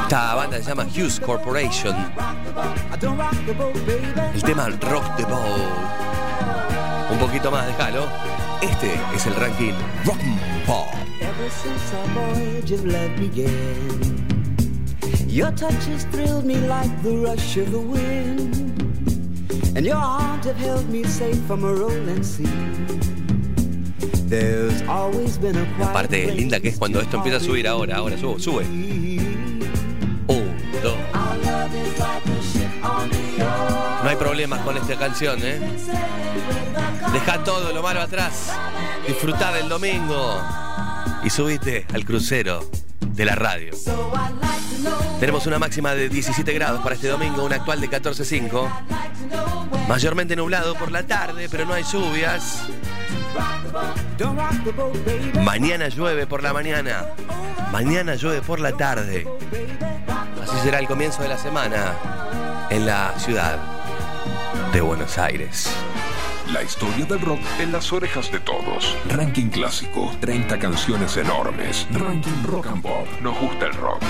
Esta banda se llama Hughes Corporation. El tema Rock the Boat. Un poquito más, déjalo. Este es el ranking Rock Pop. Ever since our voyage of love began, your touch has thrilled me like the rush of the wind, and your arms have held me safe from a rolling sea. There's always been a La parte linda que es cuando esto empieza a subir ahora. Ahora sube, sube. Un, dos. No hay problemas con esta canción, ¿eh? Deja todo lo malo atrás. Disfrutá del domingo. Y subite al crucero de la radio. Tenemos una máxima de 17 grados para este domingo, una actual de 14.5. Mayormente nublado por la tarde, pero no hay lluvias. Mañana llueve por la mañana. Mañana llueve por la tarde. Así será el comienzo de la semana en la ciudad. de Buenos Aires. La historia del rock en las orejas de todos. Ranking clásico, 30 canciones enormes. Ranking rock and pop. Nos gusta el rock.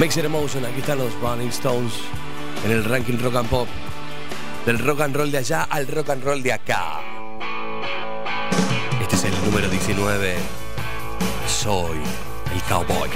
Mixer Emotion, aquí están los Rolling Stones en el ranking rock and pop. Del rock and roll de allá al rock and roll de acá. Este es el número 19. Soy el cowboy.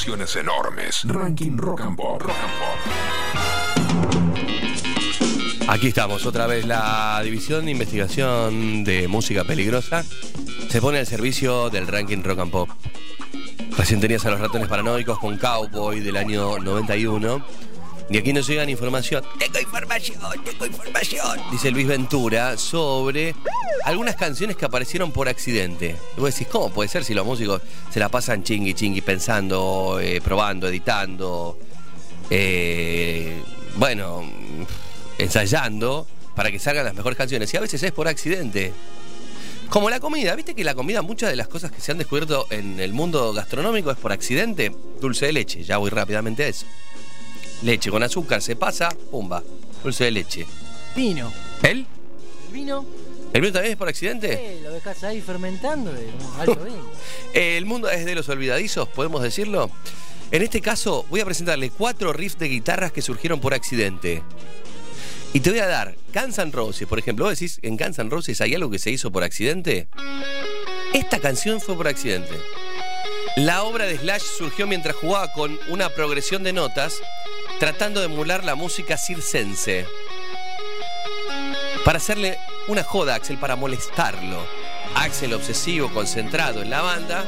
Canciones enormes. Ranking Rock and Pop. Rock and Pop. Aquí estamos, otra vez la división de investigación de música peligrosa se pone al servicio del ranking rock and pop. Recién tenías a los ratones paranoicos con Cowboy del año 91. Y aquí nos llegan información. Tengo información, tengo información. Dice Luis Ventura sobre algunas canciones que aparecieron por accidente. Y vos decís, ¿cómo puede ser si los músicos se la pasan chingui chingui pensando, eh, probando, editando? eh, bueno, ensayando para que salgan las mejores canciones. Y a veces es por accidente. Como la comida, viste que la comida, muchas de las cosas que se han descubierto en el mundo gastronómico es por accidente. Dulce de leche, ya voy rápidamente a eso. Leche con azúcar, se pasa, pumba. Dulce de leche. Vino. ¿El? El vino, ¿El vino también es por accidente? eh, lo dejas ahí fermentando de un alto vino. El mundo es de los olvidadizos, podemos decirlo. En este caso, voy a presentarle cuatro riffs de guitarras que surgieron por accidente. Y te voy a dar Guns N' Roses, por ejemplo. ¿Vos decís, en Guns N' Roses hay algo que se hizo por accidente? Esta canción fue por accidente. La obra de Slash surgió mientras jugaba con una progresión de notas, tratando de emular la música circense. Para hacerle una joda a Axel, para molestarlo. Axel, obsesivo, concentrado en la banda,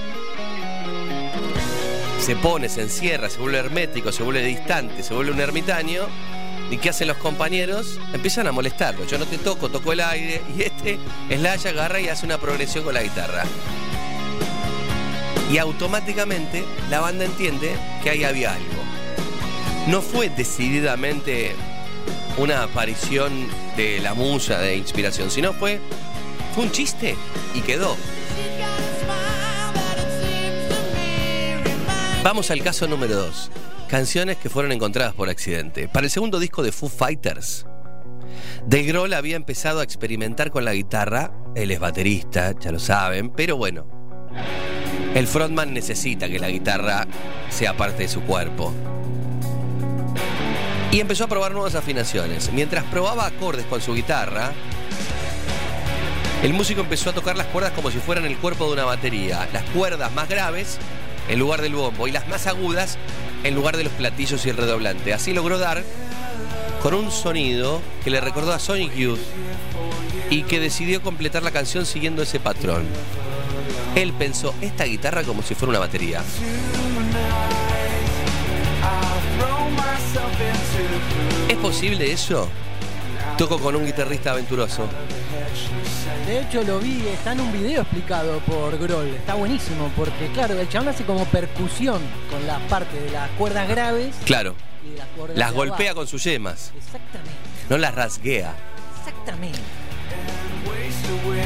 se pone, se encierra, se vuelve hermético, se vuelve distante, se vuelve un ermitaño. ¿Y qué hacen los compañeros? Empiezan a molestarlo. Yo no te toco, toco el aire. Y este Slash agarra y hace una progresión con la guitarra. Y automáticamente la banda entiende que ahí había algo. No fue decididamente una aparición de la musa de inspiración, sino fue, fue un chiste y quedó. Vamos al caso número 2. Canciones que fueron encontradas por accidente. Para el segundo disco de Foo Fighters, Dave Grohl había empezado a experimentar con la guitarra. Él es baterista, ya lo saben, pero bueno. El frontman necesita que la guitarra sea parte de su cuerpo. Y empezó a probar nuevas afinaciones. Mientras probaba acordes con su guitarra, el músico empezó a tocar las cuerdas como si fueran el cuerpo de una batería. Las cuerdas más graves en lugar del bombo y las más agudas en lugar de los platillos y el redoblante. Así logró dar con un sonido que le recordó a Sonic Youth y que decidió completar la canción siguiendo ese patrón. Él pensó esta guitarra como si fuera una batería. ¿Es posible eso? Toco con un guitarrista aventuroso. De hecho lo vi, está en un video explicado por Grohl. Está buenísimo porque claro, el chabón hace como percusión con la parte de las cuerdas graves Claro, y de las cuerdas las de golpea abajo. con sus yemas, Exactamente, no las rasguea. exactamente.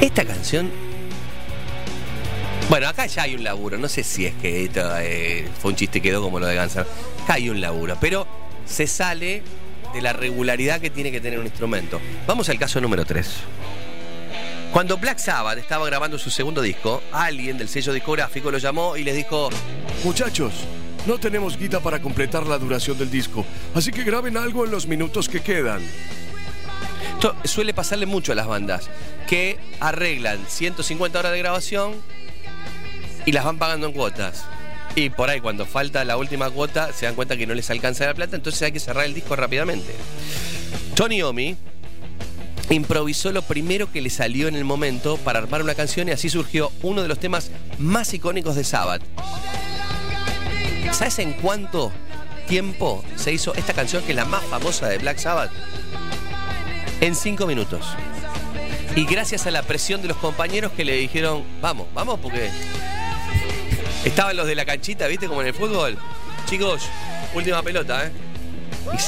Esta canción. Bueno, acá ya hay un laburo. No sé si es que esto eh, fue un chiste que quedó como lo de Roses. Acá hay un laburo, pero se sale de la regularidad que tiene que tener un instrumento. Vamos al caso número 3. Cuando Black Sabbath estaba grabando su segundo disco, alguien del sello discográfico lo llamó y les dijo: Muchachos, no tenemos guita para completar la duración del disco, así que graben algo en los minutos que quedan. Esto suele pasarle mucho a las bandas, que arreglan 150 horas de grabación y las van pagando en cuotas. Y por ahí cuando falta la última cuota se dan cuenta que no les alcanza la plata, entonces hay que cerrar el disco rápidamente. Tony Omi improvisó lo primero que le salió en el momento para armar una canción y así surgió uno de los temas más icónicos de Sabbath. ¿Sabes en cuánto tiempo se hizo esta canción que es la más famosa de Black Sabbath? En cinco minutos. Y gracias a la presión de los compañeros que le dijeron, vamos, vamos, porque estaban los de la canchita, ¿viste? Como en el fútbol. Chicos, última pelota, ¿eh?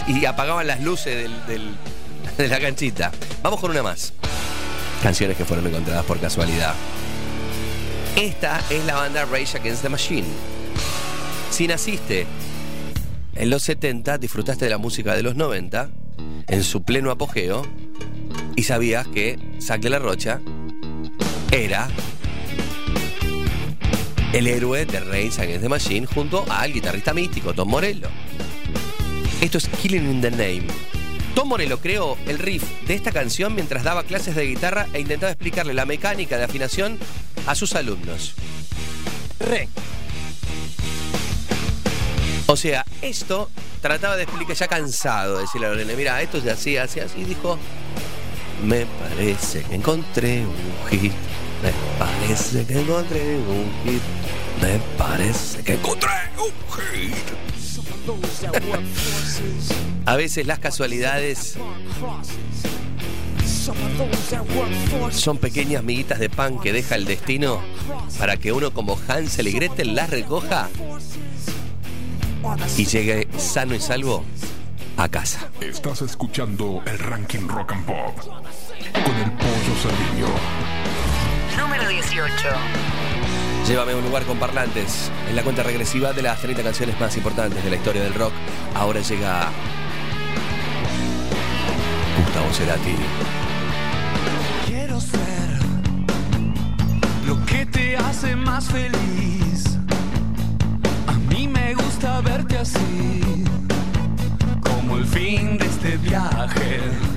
Y, apagaban las luces del- de la canchita. Vamos con una más. Canciones que fueron encontradas por casualidad. Esta es la banda Rage Against the Machine. Si naciste en los 70, disfrutaste de la música de los 90, en su pleno apogeo, y sabías que de la Rocha era el héroe de Rage Against the Machine junto al guitarrista místico Tom Morello. Esto es Killing in the Name. Tom Morello creó el riff de esta canción mientras daba clases de guitarra e intentaba explicarle la mecánica de afinación a sus alumnos. Re. O sea, esto trataba de explicar, ya cansado de decirle a Lorena, mira, esto se hacía, así, así, y dijo, me parece que encontré un hit, me parece que encontré un hit, me parece que encontré un hit. A veces las casualidades son pequeñas miguitas de pan que deja el destino para que uno como Hansel y Gretel las recoja y llegue sano y salvo a casa. Estás escuchando el ranking Rock and Pop con el pollo Cerviño. Número 18. Llévame a un lugar con parlantes. En la cuenta regresiva de las 30 canciones más importantes de la historia del rock, ahora llega Gustavo Cerati. Quiero ser lo que te hace más feliz. A mí me gusta verte así, como el fin de este viaje.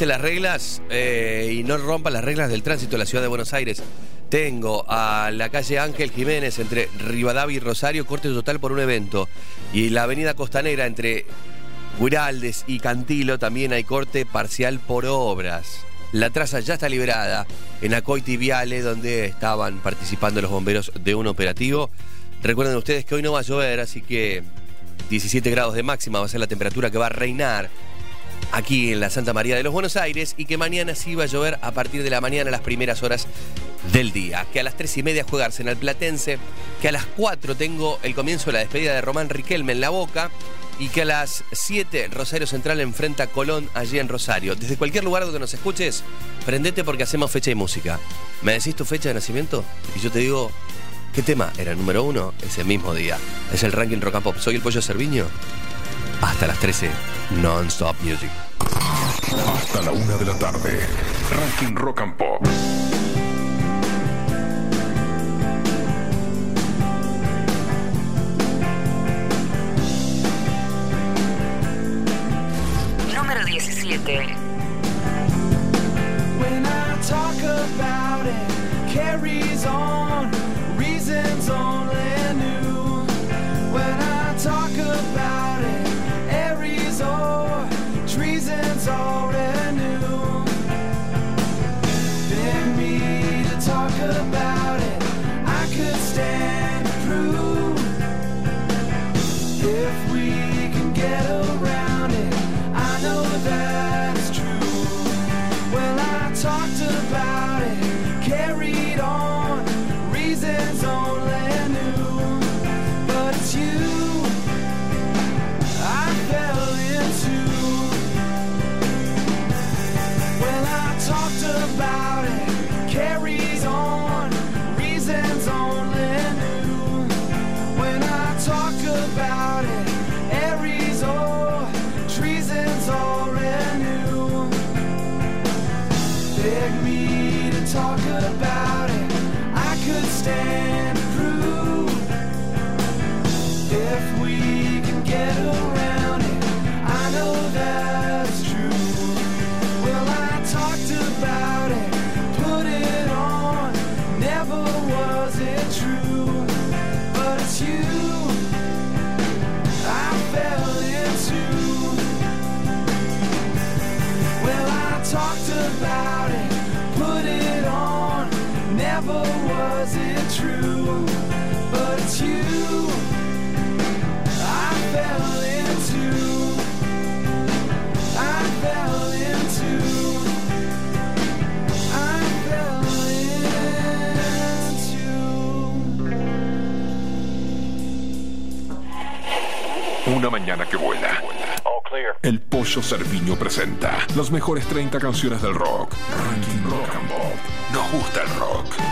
¿Rompiste las reglas? Eh, y no rompas las reglas del tránsito de la ciudad de Buenos Aires. Tengo a la calle Ángel Jiménez entre Rivadavia y Rosario, corte total por un evento. Y la avenida Costanera entre Guiraldes y Cantilo también hay corte parcial por obras. La traza ya está liberada en Acoiti Viale, donde estaban participando los bomberos de un operativo Recuerden ustedes que hoy no va a llover, así que 17 grados de máxima va a ser la temperatura que va a reinar aquí en la Santa María de los Buenos Aires y que mañana sí va a llover a partir de la mañana a las primeras horas del día. Que a las 3 y media juega Arsenal Platense, que a las 4 tengo el comienzo de la despedida de Román Riquelme en la boca y que a las 7 Rosario Central enfrenta a Colón allí en Rosario. Desde cualquier lugar donde nos escuches, prendete porque hacemos fecha y música. ¿Me decís tu fecha de nacimiento? Y yo te digo, ¿qué tema era el número uno ese mismo día? Es el ranking rock and pop. Soy el Pollo Cerviño. Hasta las 13, non-stop music. Hasta la una de la tarde. Ranking Rock and Pop. Número 17. When I talk about it, carries on, Una mañana que vuela. El Pollo Cerviño presenta las mejores 30 canciones del rock. Ranking Rock and Pop. Nos gusta el rock.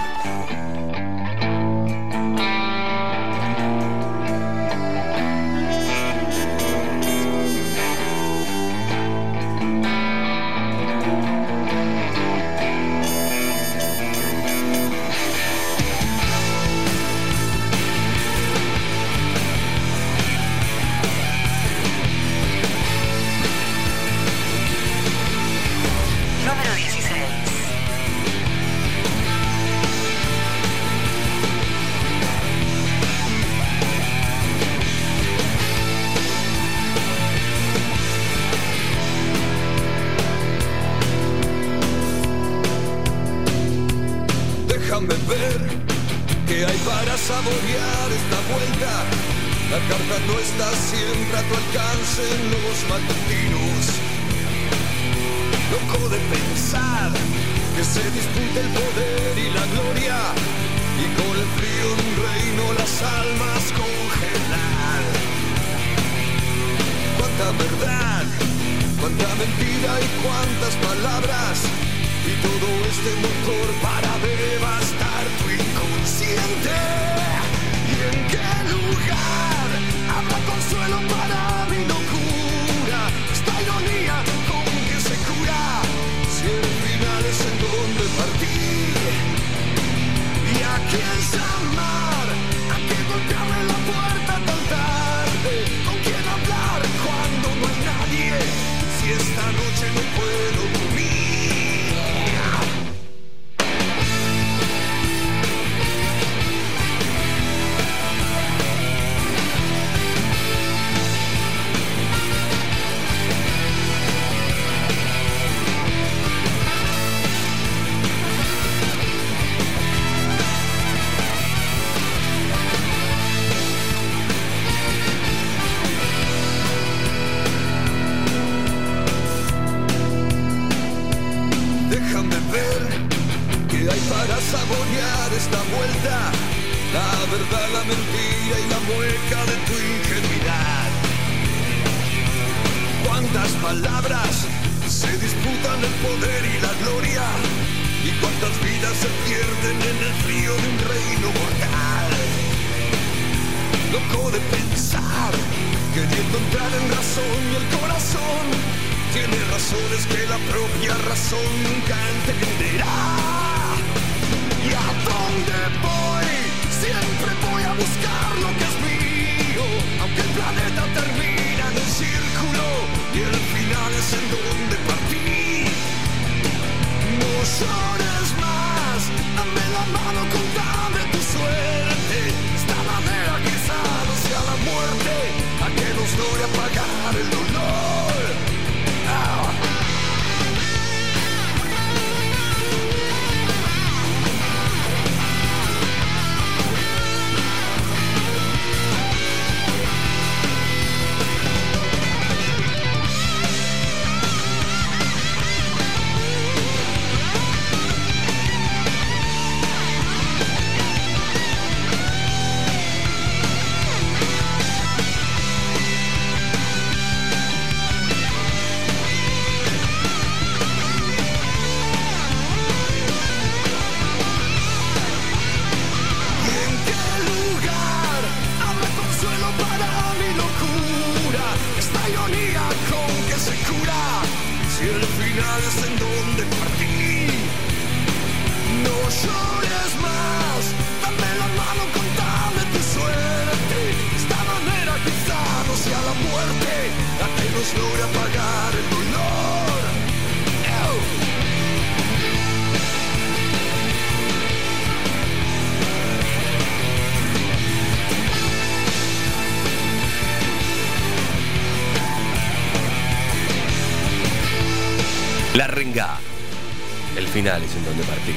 En donde partir.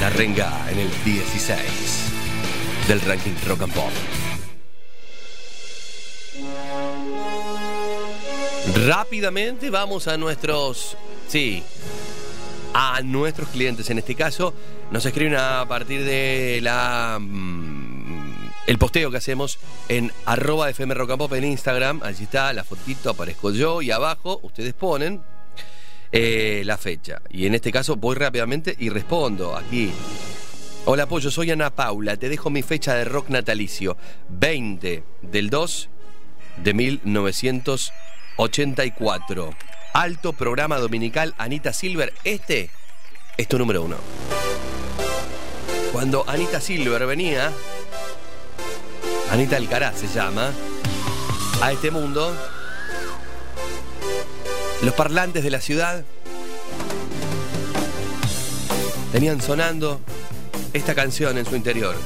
La renga en el 16 del ranking Rock and Pop. Rápidamente vamos a nuestros. Sí. A nuestros clientes. En este caso, nos escriben a partir de la. mm, El posteo que hacemos en arroba FM Rock and Pop en Instagram. Allí está la fotito, aparezco yo y abajo ustedes ponen eh, la fecha. Y en este caso voy rápidamente y respondo aquí. Hola Pollo, soy Ana Paula. Te dejo mi fecha de rock natalicio. 20 del 2 de 1984. Alto programa dominical Anita Silver. Este es tu número uno. Cuando Anita Silver venía, Anita Alcaraz se llama, a este mundo, los parlantes de la ciudad tenían sonando esta canción en su interior.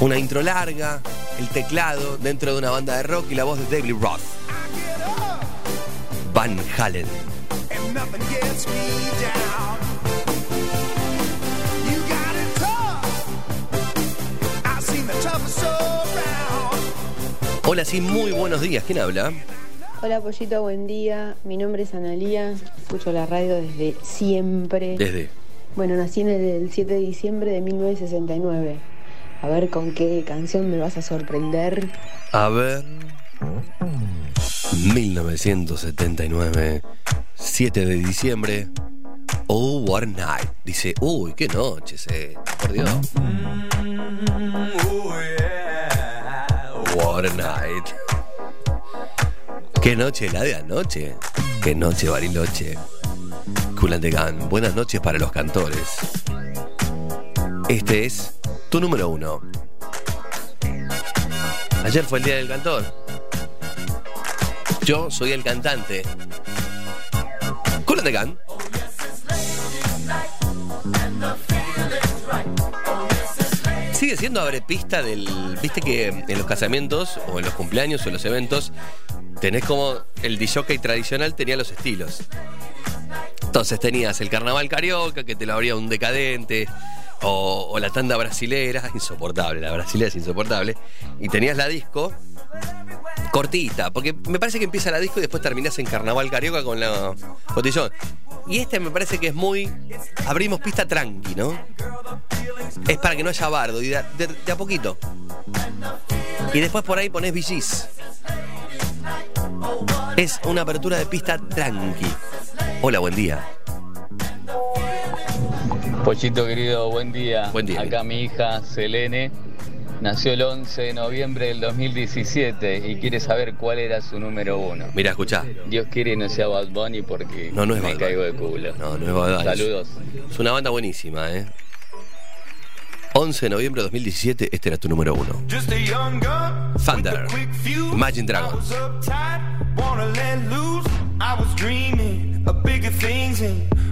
Una intro larga, el teclado dentro de una banda de rock y la voz de David Roth. Van Halen. Hola, sí, muy buenos días. ¿Quién habla? Hola Pollito, buen día. Mi nombre es Analía, escucho la radio desde siempre. Desde. Bueno, nací en el, el 7 de diciembre de 1969. A ver con qué canción me vas a sorprender. A ver. 1979, 7 de diciembre. Oh, what a night. Dice, uy, qué noche esta, por Dios. What night. Qué noche la de anoche. Qué noche Bariloche. Cool. Buenas noches para los cantores. Este es tu número uno. Ayer fue el día del cantor. Yo soy el cantante. Cool and. Sigue siendo abre pista del. Viste que en los casamientos o en los cumpleaños o en los eventos tenés como el disjockey tradicional tenía los estilos. Entonces tenías el carnaval carioca que te lo abría un decadente. O, o la tanda brasilera, insoportable, la brasilera es insoportable. Y tenías la disco, cortita, porque me parece que empieza la disco y después terminás en Carnaval Carioca con la cotillón. Y este me parece que es muy. Abrimos pista tranqui, ¿no? Es para que no haya bardo y de, de- de a poquito. Y después por ahí pones VGs. Es una apertura de pista tranqui. Hola, buen día. Pochito querido, buen día. Buen día. Acá mi hija Selene nació el 11 de noviembre del 2017 y quiere saber cuál era su número uno. Mira, escuchá. Dios quiere no sea Bad Bunny porque No, no es me Bad caigo de culo. No, no es Bad Bunny. Saludos. Es una banda buenísima, ¿eh? 11 de noviembre de 2017, este era tu número uno. Just a young gun. Thunder. Imagine I Dragons.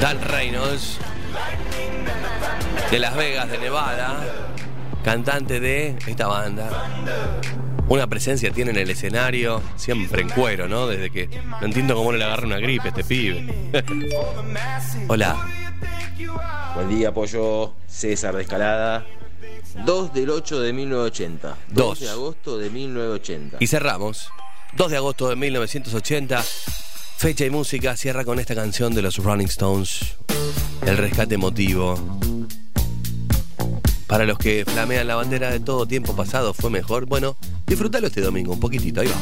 Dan Reynolds, de Las Vegas, de Nevada, cantante de esta banda. Una presencia tiene en el escenario, siempre en cuero, ¿no? Desde que no entiendo cómo no le agarra una gripe a este pibe. Hola. Buen día, Pollo. César de Escalada. 2 del 8 de 1980. 2 de agosto de 1980. Y cerramos. 2 de agosto de 1980. Fecha y música cierra con esta canción de los Rolling Stones. El rescate emotivo. Para los que flamean la bandera de todo tiempo pasado fue mejor. Bueno, disfrútalo este domingo, un poquitito, ahí va.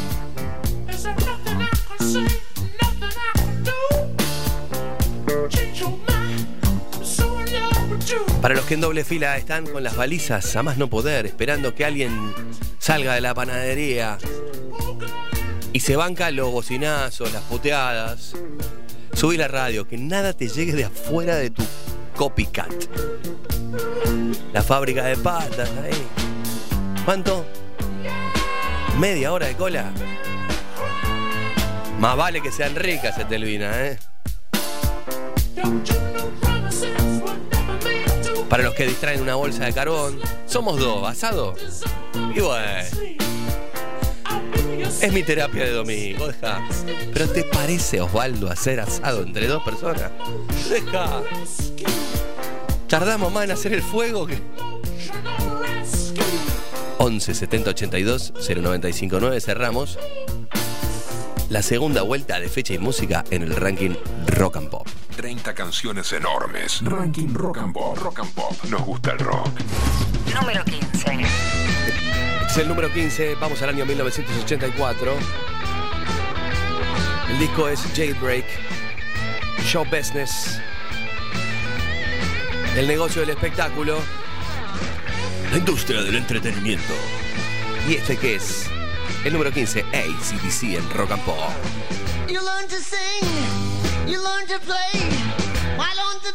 Para los que en doble fila están con las balizas a más no poder, esperando que alguien salga de la panadería y se banca los bocinazos, las puteadas. Subí la radio, que nada te llegue de afuera de tu copycat. La fábrica de patas, ahí. ¿Cuánto? ¿Media hora de cola? Más vale que sean ricas, Etelvina, ¿eh? Para los que distraen una bolsa de carbón, somos dos, asado. Y bueno. Es mi terapia de domingo, deja. Pero ¿te parece, Osvaldo, hacer asado entre dos personas? Deja. Tardamos más en hacer el fuego que. 11 70 82 0959 cerramos la segunda vuelta de fecha y música en el ranking Rock and Pop. 30 canciones enormes. Ranking Rock and Pop. Rock and Pop. Nos gusta el rock. Número 15. Es el número 15, vamos al año 1984. El disco es Jailbreak, Show Business, el negocio del espectáculo, la industria del entretenimiento. ¿Y este qué es? El número 15, ACDC en Rock and Pop. You learn to sing, you learn to play. Why don't the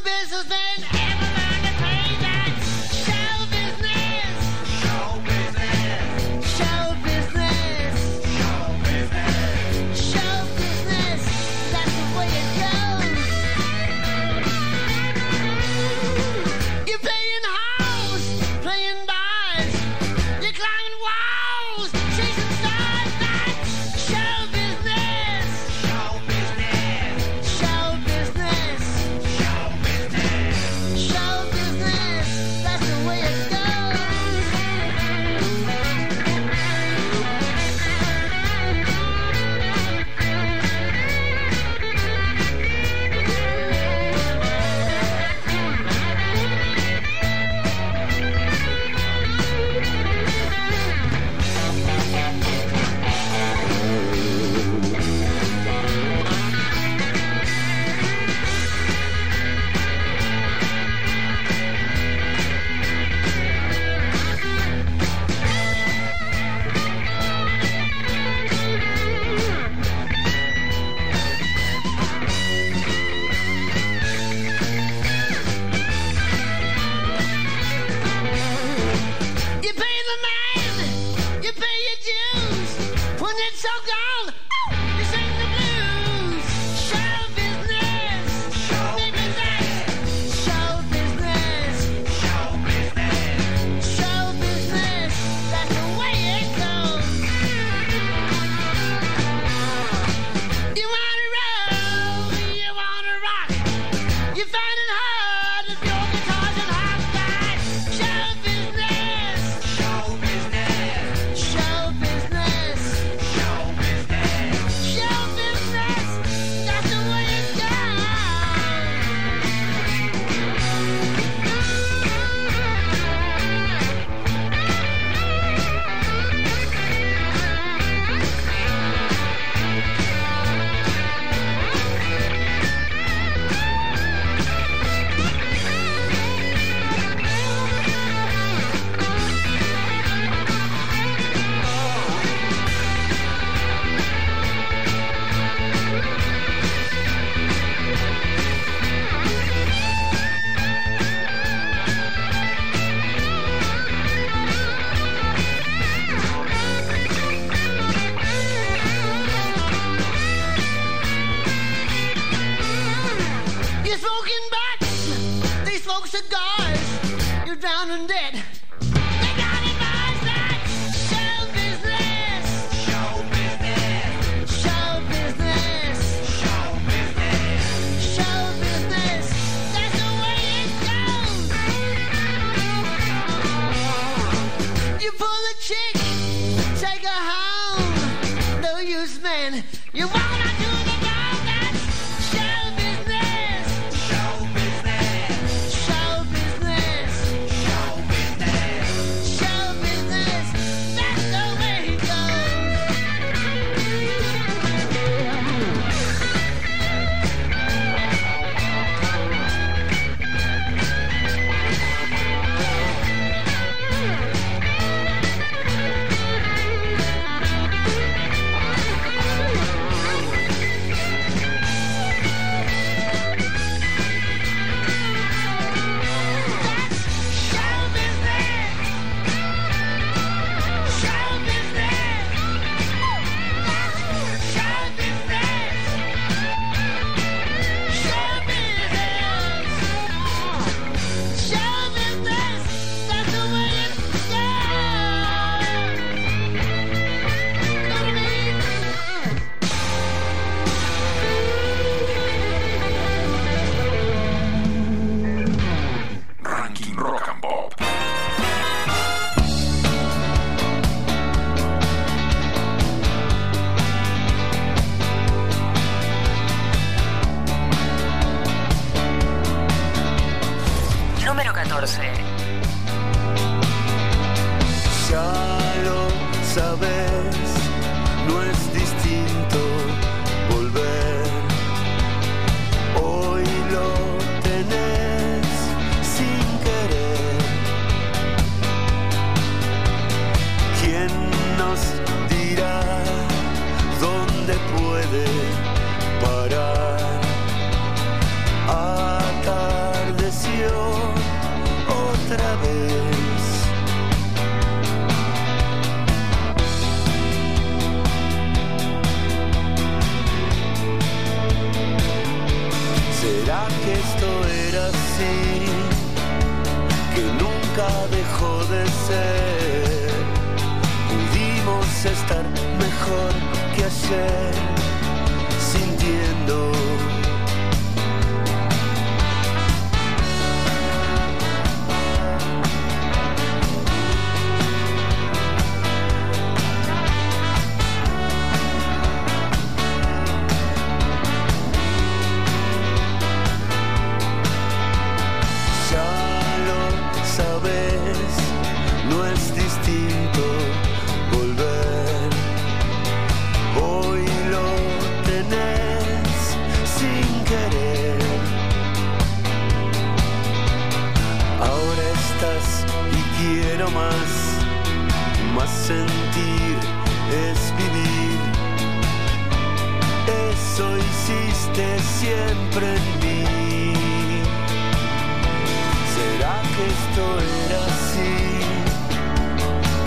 que esto era así,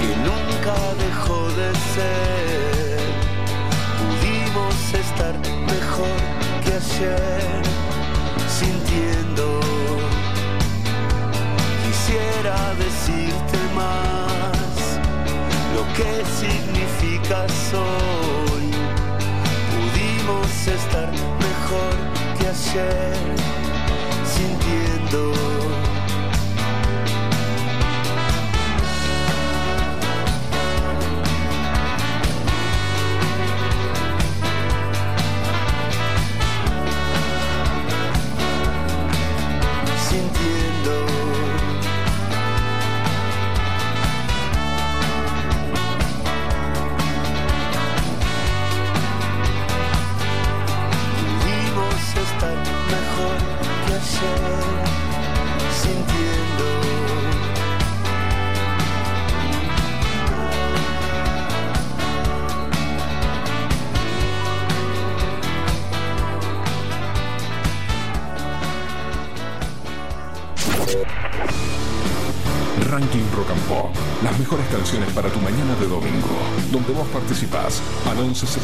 que nunca dejó de ser. Pudimos estar mejor que ayer, sintiendo. Quisiera decirte más lo que significas hoy. Pudimos estar mejor que ayer, sintiendo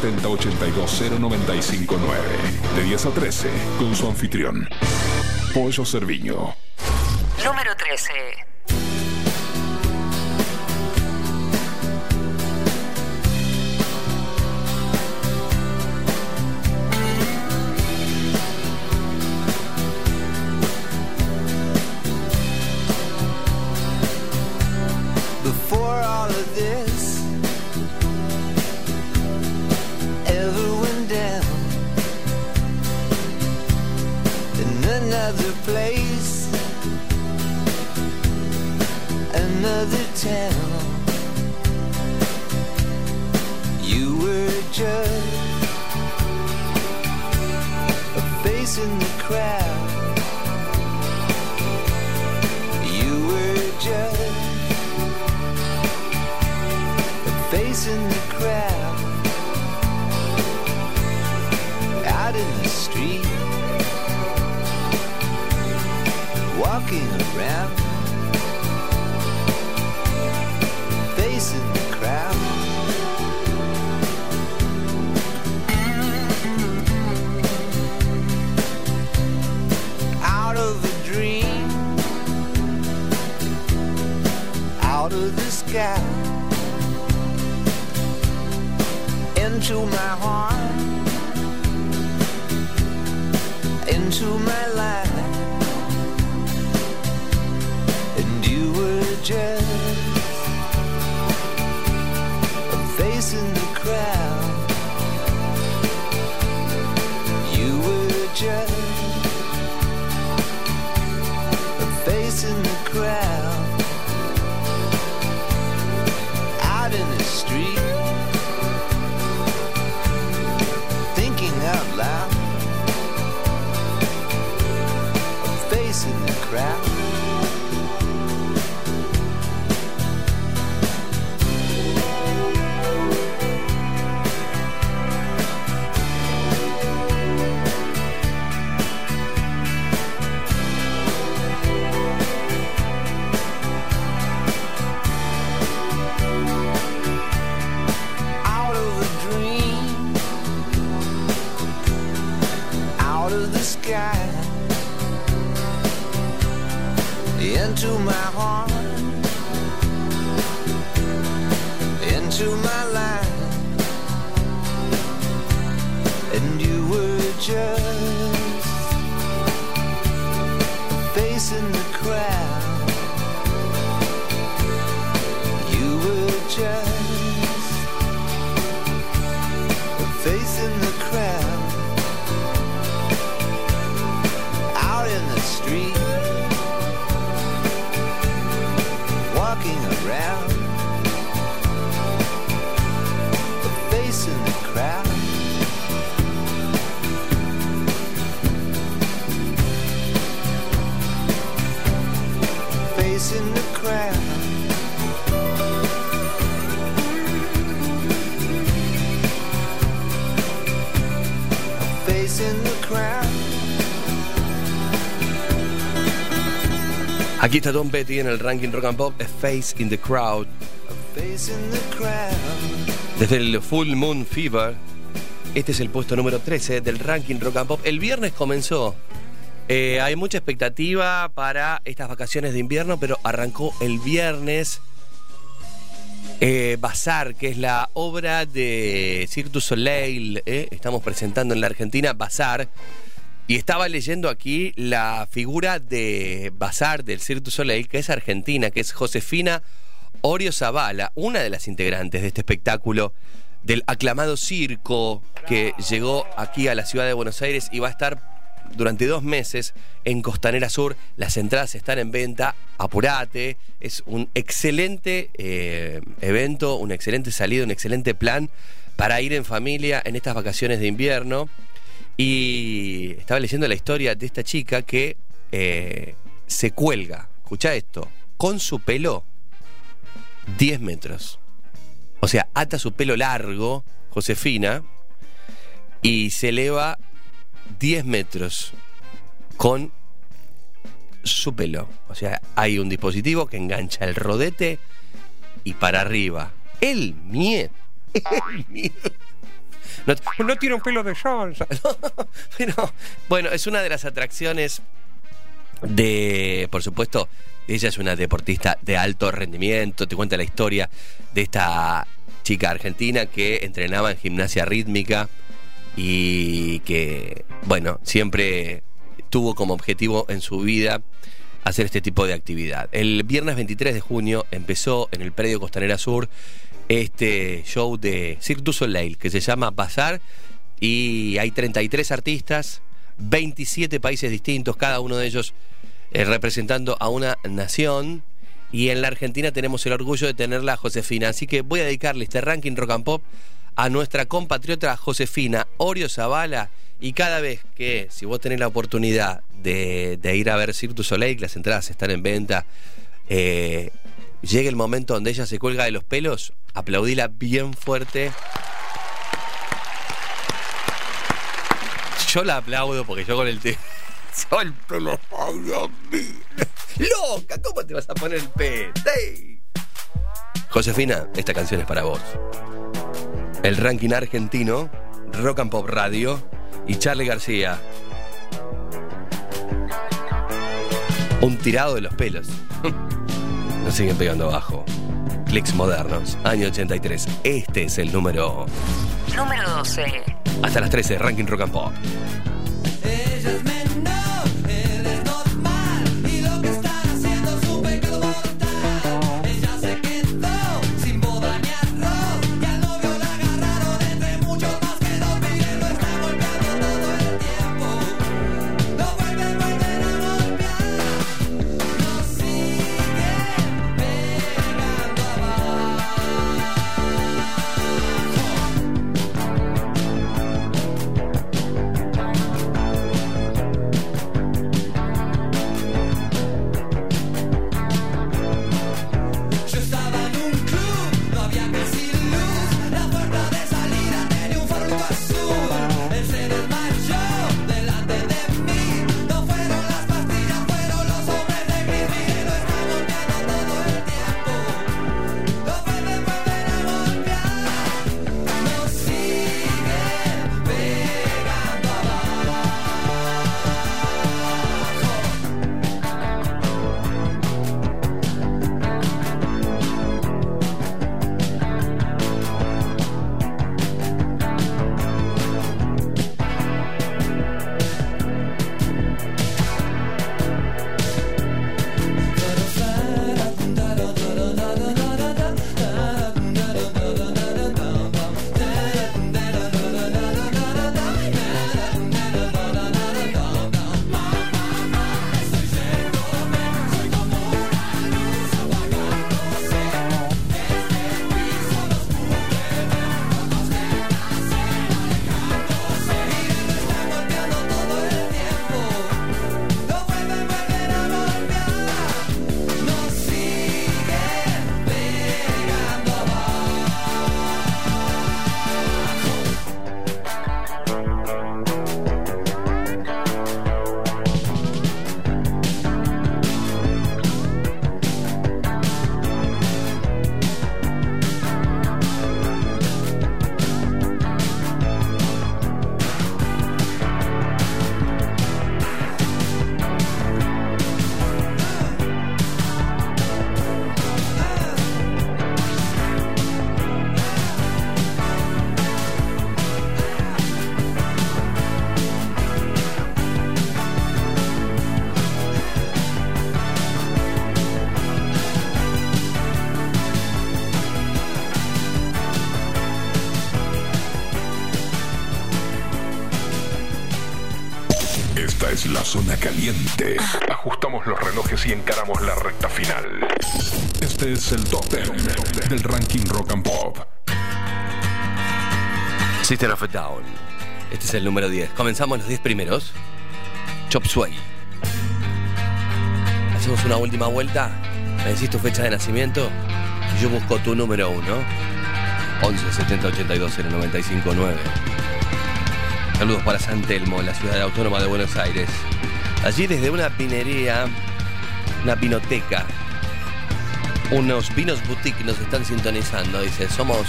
70820959 De 10 a 13, con su anfitrión, Pollo Cerviño. Aquí está Tom Petty en el ranking Rock and Pop, A Face in the Crowd. Face in the crowd. Desde el Full Moon Fever, este es el puesto número 13 del ranking Rock and Pop. El viernes comenzó. Eh, hay mucha expectativa para estas vacaciones de invierno, pero arrancó el viernes eh, Bazar, que es la obra de Cirque du Soleil. eh, Estamos presentando en la Argentina Bazar. Y estaba leyendo aquí la figura de Bazar del Cirque Soleil, que es argentina, que es Josefina Orio Zavala, una de las integrantes de este espectáculo del aclamado circo que llegó aquí a la ciudad de Buenos Aires y va a estar durante dos meses en Costanera Sur. Las entradas están en venta, apurate. Es un excelente eh, evento, un excelente salida, un excelente plan para ir en familia en estas vacaciones de invierno. Y estaba leyendo la historia de esta chica que eh, se cuelga, escucha esto, con su pelo 10 metros. O sea, ata su pelo largo, Josefina, y se eleva 10 metros con su pelo. O sea, hay un dispositivo que engancha el rodete y para arriba. El miedo. El miedo. No, tiene un pelo de Johnson. Pero, bueno, es una de las atracciones de, por supuesto, ella es una deportista de alto rendimiento, te cuenta la historia de esta chica argentina que entrenaba en gimnasia rítmica y que, bueno, siempre tuvo como objetivo en su vida hacer este tipo de actividad. El viernes 23 de junio empezó en el predio Costanera Sur este show de Cirque du Soleil que se llama Bazar y hay 33 artistas, 27 países distintos, cada uno de ellos eh, representando a una nación. Y en la Argentina tenemos el orgullo de tenerla a Josefina. Así que voy a dedicarle este ranking rock and pop a nuestra compatriota Josefina Orio Zavala. Y cada vez que, si vos tenés la oportunidad de, ir a ver Cirque du Soleil, las entradas están en venta, eh, llegue el momento donde ella se cuelga de los pelos, aplaudila bien fuerte. Yo la aplaudo porque yo con el te... El pelo. Loca, ¿cómo te vas a poner el pelo? ¡Ey! Josefina, esta canción es para vos. El ranking argentino, Rock and Pop Radio y Charlie García. Un tirado de los pelos. Nos siguen pegando abajo. Clicks modernos, año 83. Este es el número. Número 12. Hasta las 13, ranking rock and pop. Y encaramos la recta final. Este es el top 10 del ranking rock and pop. System of a Down. Este es el número 10. Comenzamos los 10 primeros. Chop Suey. Hacemos una última vuelta. Me decís tu fecha de nacimiento y yo busco tu número 1. 11 70 82 095 9. Saludos para San Telmo, la ciudad autónoma de Buenos Aires. Allí desde una pinería, una pinoteca, unos vinos boutique nos están sintonizando. Dice, somos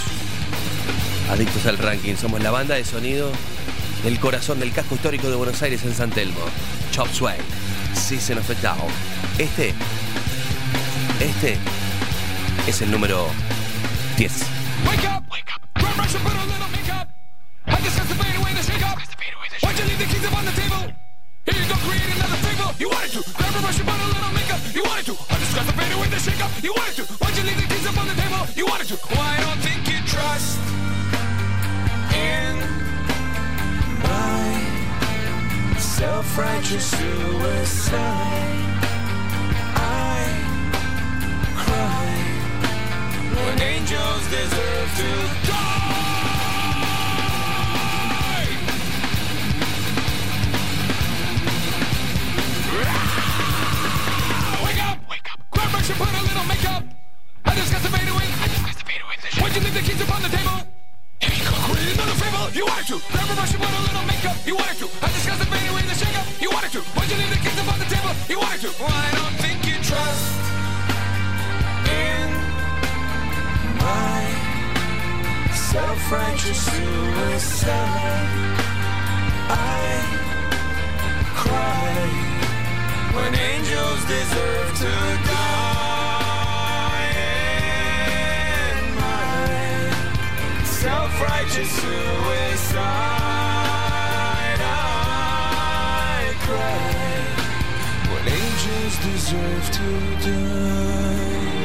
adictos al ranking, somos la banda de sonido del corazón del casco histórico de Buenos Aires en San Telmo. Chop Sway. Season of a Down. Este, este es el número 10. Wake up! Wake up! Rush, and put a little makeup. I discuss the fade away the shake up. Why'd you leave the keys up on the table? Here you go, create another fable. You wanted to. Grab a and put a little makeup. You wanted to. Why'd you leave the keys up on the table? You wanted to. Well, I don't think you trust in my self-righteous suicide. I cry when angels deserve to die. Wake and put a little makeup. I discuss the fade away. I discuss the fade away. Why'd you leave the keys upon the table? You another fable. You wanted to. Grab brush and put a little makeup. You wanted to. I discuss the fade away, the shake up. You wanted to. Why'd you leave the keys upon the table? You wanted to. Well, I don't think you trust in my self-righteous suicide. I cry when angels deserve to die. In my self-righteous suicide, I cry when angels deserve to die.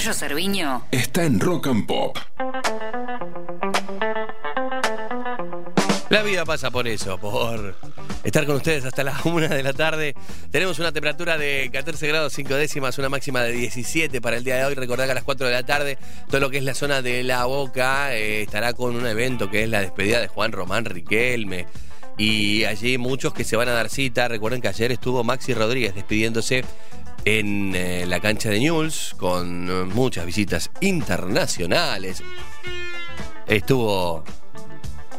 Pollo Cerviño. Está en Rock and Pop. La vida pasa por eso, por estar con ustedes hasta las 1 de la tarde. Tenemos una temperatura de 14 grados 5 décimas, una máxima de 17 para el día de hoy. Recordad que a las 4 de la tarde, todo lo que es la zona de La Boca eh, estará con un evento que es la despedida de Juan Román Riquelme. Y allí muchos que se van a dar cita. Recuerden que ayer estuvo Maxi Rodríguez despidiéndose en eh, la cancha de Newell's con eh, muchas visitas internacionales. Estuvo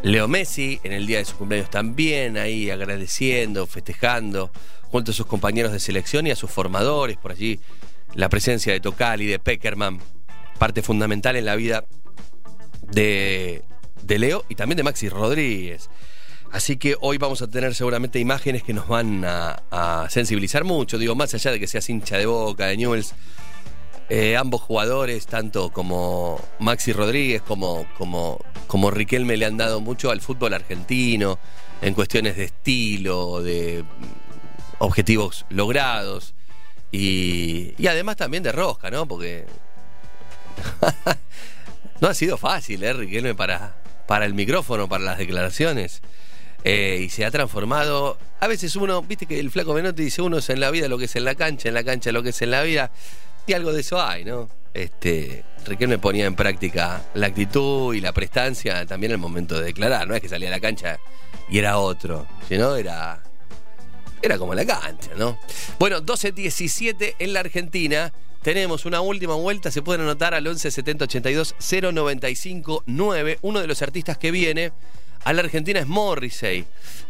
Leo Messi en el día de su cumpleaños también, ahí agradeciendo, festejando, junto a sus compañeros de selección y a sus formadores, por allí la presencia de Tocali, de Peckerman, parte fundamental en la vida de, de Leo y también de Maxi Rodríguez. Así que hoy vamos a tener seguramente imágenes que nos van a, sensibilizar mucho, digo, más allá de que seas hincha de boca, de Newell's, eh, ambos jugadores, tanto como Maxi Rodríguez como, como, como Riquelme, le han dado mucho al fútbol argentino en cuestiones de estilo, de objetivos logrados y, y además también de rosca, ¿no? Porque no ha sido fácil, ¿eh? Riquelme para, para el micrófono, para las declaraciones. Eh, y se ha transformado. A veces uno, viste que el flaco Menotti dice: uno es en la vida lo que es en la cancha, en la cancha lo que es en la vida. Y algo de eso hay, ¿no? Este, Riquelme ponía en práctica la actitud y la prestancia también al momento de declarar. No es que salía a la cancha y era otro, sino era. Era como la cancha, ¿no? Bueno, 12-17 en la Argentina. Tenemos una última vuelta, se pueden anotar al 11 70 82 095 9. Uno de los artistas que viene a la Argentina es Morrissey,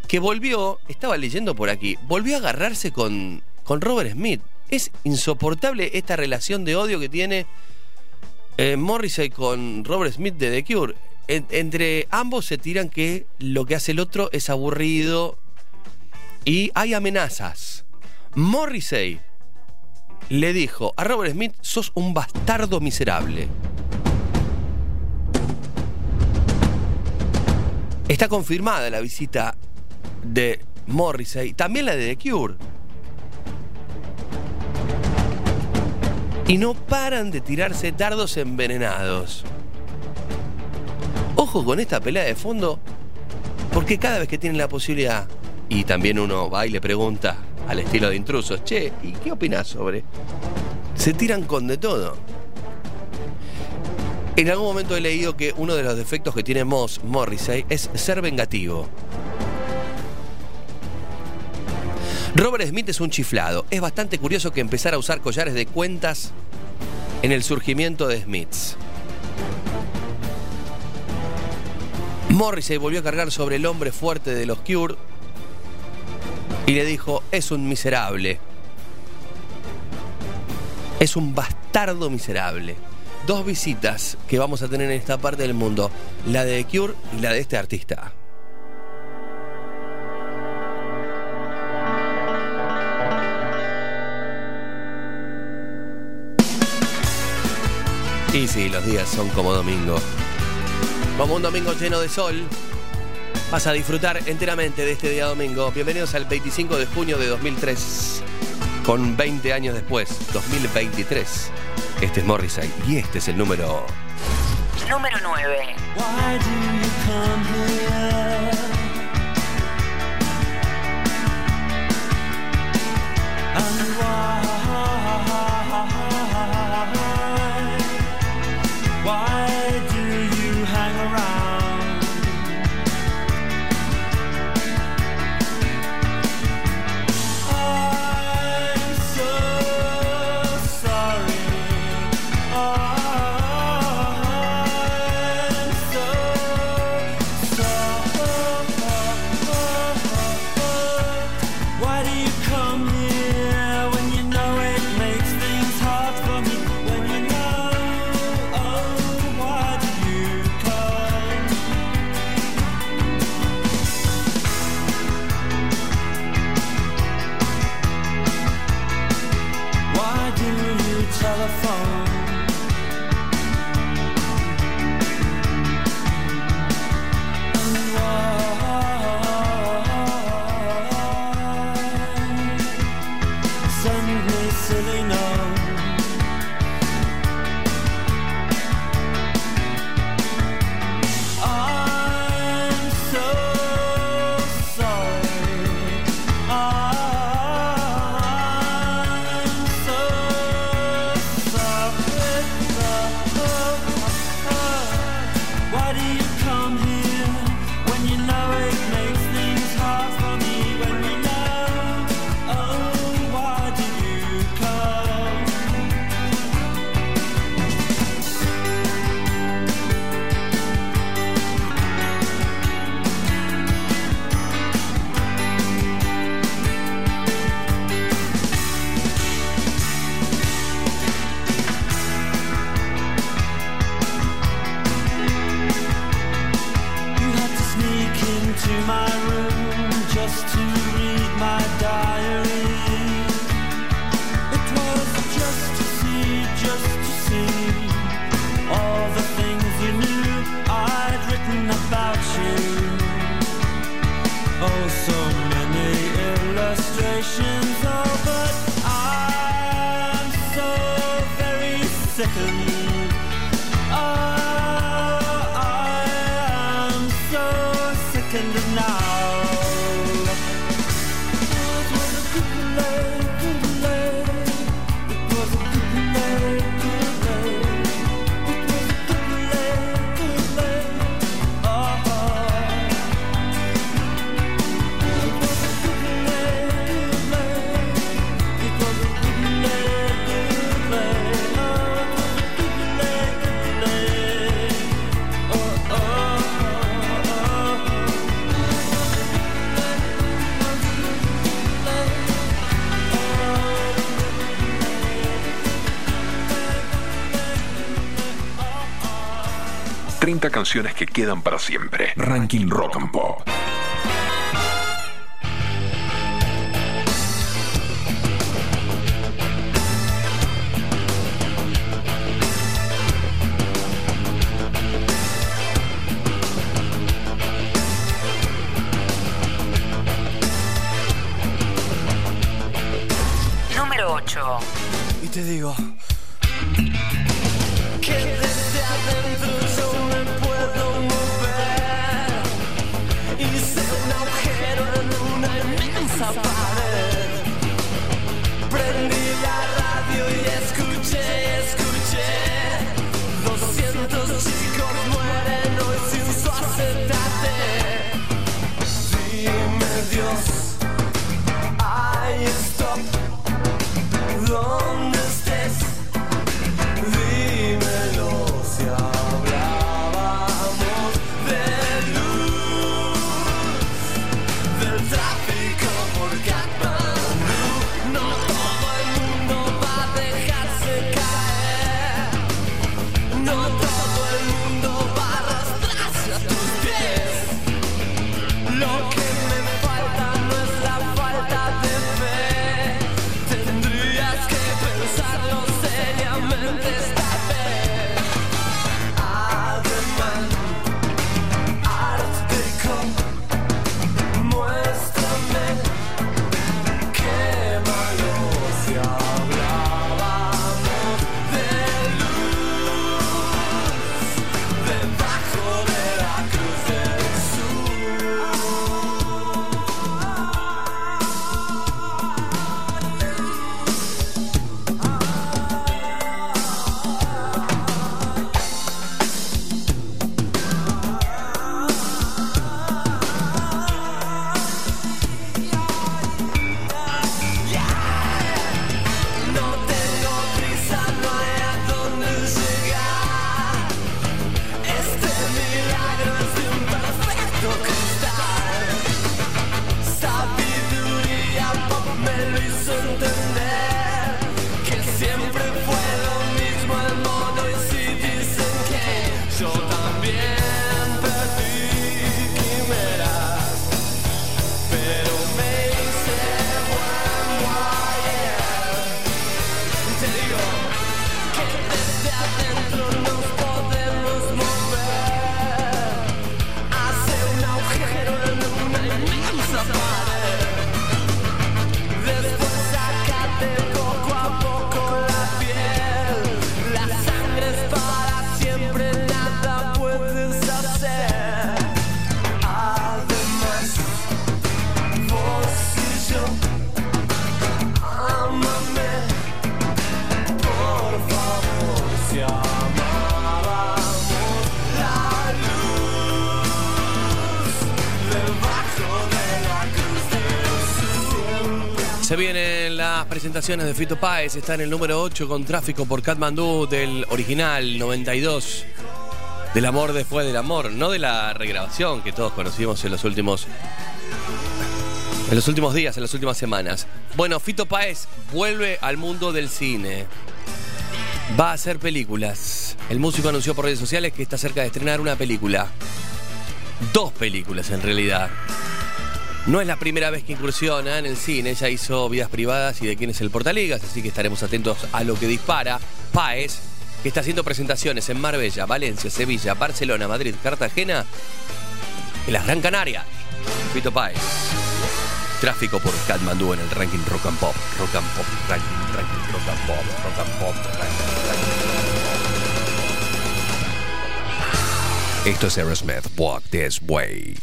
que volvió, estaba leyendo por aquí, volvió a agarrarse con, con Robert Smith. Es insoportable esta relación de odio que tiene eh, Morrissey con Robert Smith de The Cure. En- entre ambos se tiran que lo que hace el otro es aburrido y hay amenazas. Morrissey le dijo a Robert Smith, sos un bastardo miserable. Está confirmada la visita de Morrissey, también la de The Cure. Y no paran de tirarse dardos envenenados. Ojo con esta pelea de fondo, porque cada vez que tienen la posibilidad, y también uno va y le pregunta al estilo de intrusos, che, ¿y qué opinas sobre? Se tiran con de todo. En algún momento he leído que uno de los defectos que tiene Moss Morrissey es ser vengativo. Robert Smith es un chiflado. Es bastante curioso que empezara a usar collares de cuentas en el surgimiento de Smiths. Morrissey volvió a cargar sobre el hombre fuerte de los Cure y le dijo, es un miserable. Es un bastardo miserable. Dos visitas que vamos a tener en esta parte del mundo, la de The Cure y la de este artista. Y sí, los días son como domingo. Como un domingo lleno de sol, vas a disfrutar enteramente de este día domingo. Bienvenidos al 25 de junio de 2003, con 20 años después, 2023. Este es Morrissey y este es el número... Número 9. Why do you come here? And why? second 30 canciones que quedan para siempre. Ranking Rock and Pop. Presentaciones de Fito Páez, está en el número 8 con tráfico por Katmandú del original 92. Del amor después del amor, no de la regrabación que todos conocimos en los últimos en los últimos días, en las últimas semanas. Bueno, Fito Páez vuelve al mundo del cine. Va a hacer películas. El músico anunció por redes sociales que está cerca de estrenar una película. Dos películas en realidad. No es la primera vez que incursiona en el cine, ya hizo vidas privadas y de quién es el Portaligas, así que estaremos atentos a lo que dispara. Páez, que está haciendo presentaciones en Marbella, Valencia, Sevilla, Barcelona, Madrid, Cartagena, en las Gran Canarias. Fito Páez. Tráfico por Katmandú en el ranking Rock and Pop. Rock and Pop, ranking, ranking, Rock and Pop, Rock and Pop, ranking, ranking. Esto es Aerosmith, Walk This Way.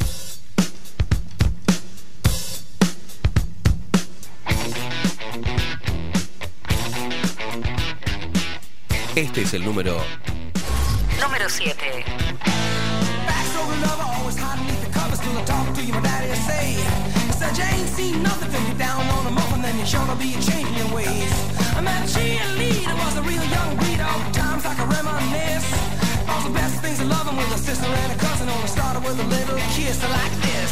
Breed, all times I can reminisce. All the best things of loving with a sister and a cousin, only started with a little kiss like this.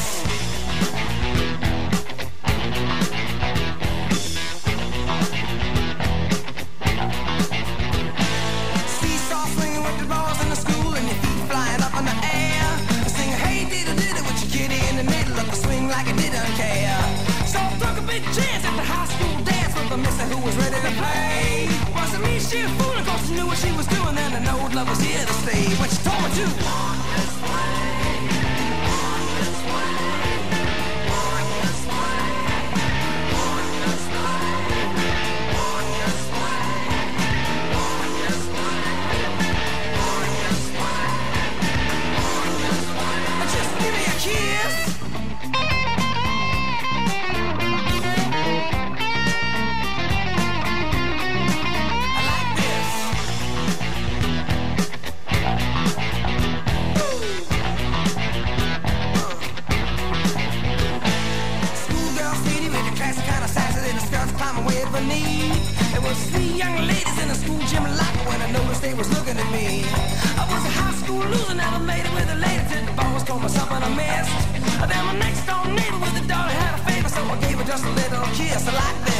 I missed. Then my next door neighbor with a daughter had a favor, so I gave her just a little kiss like this.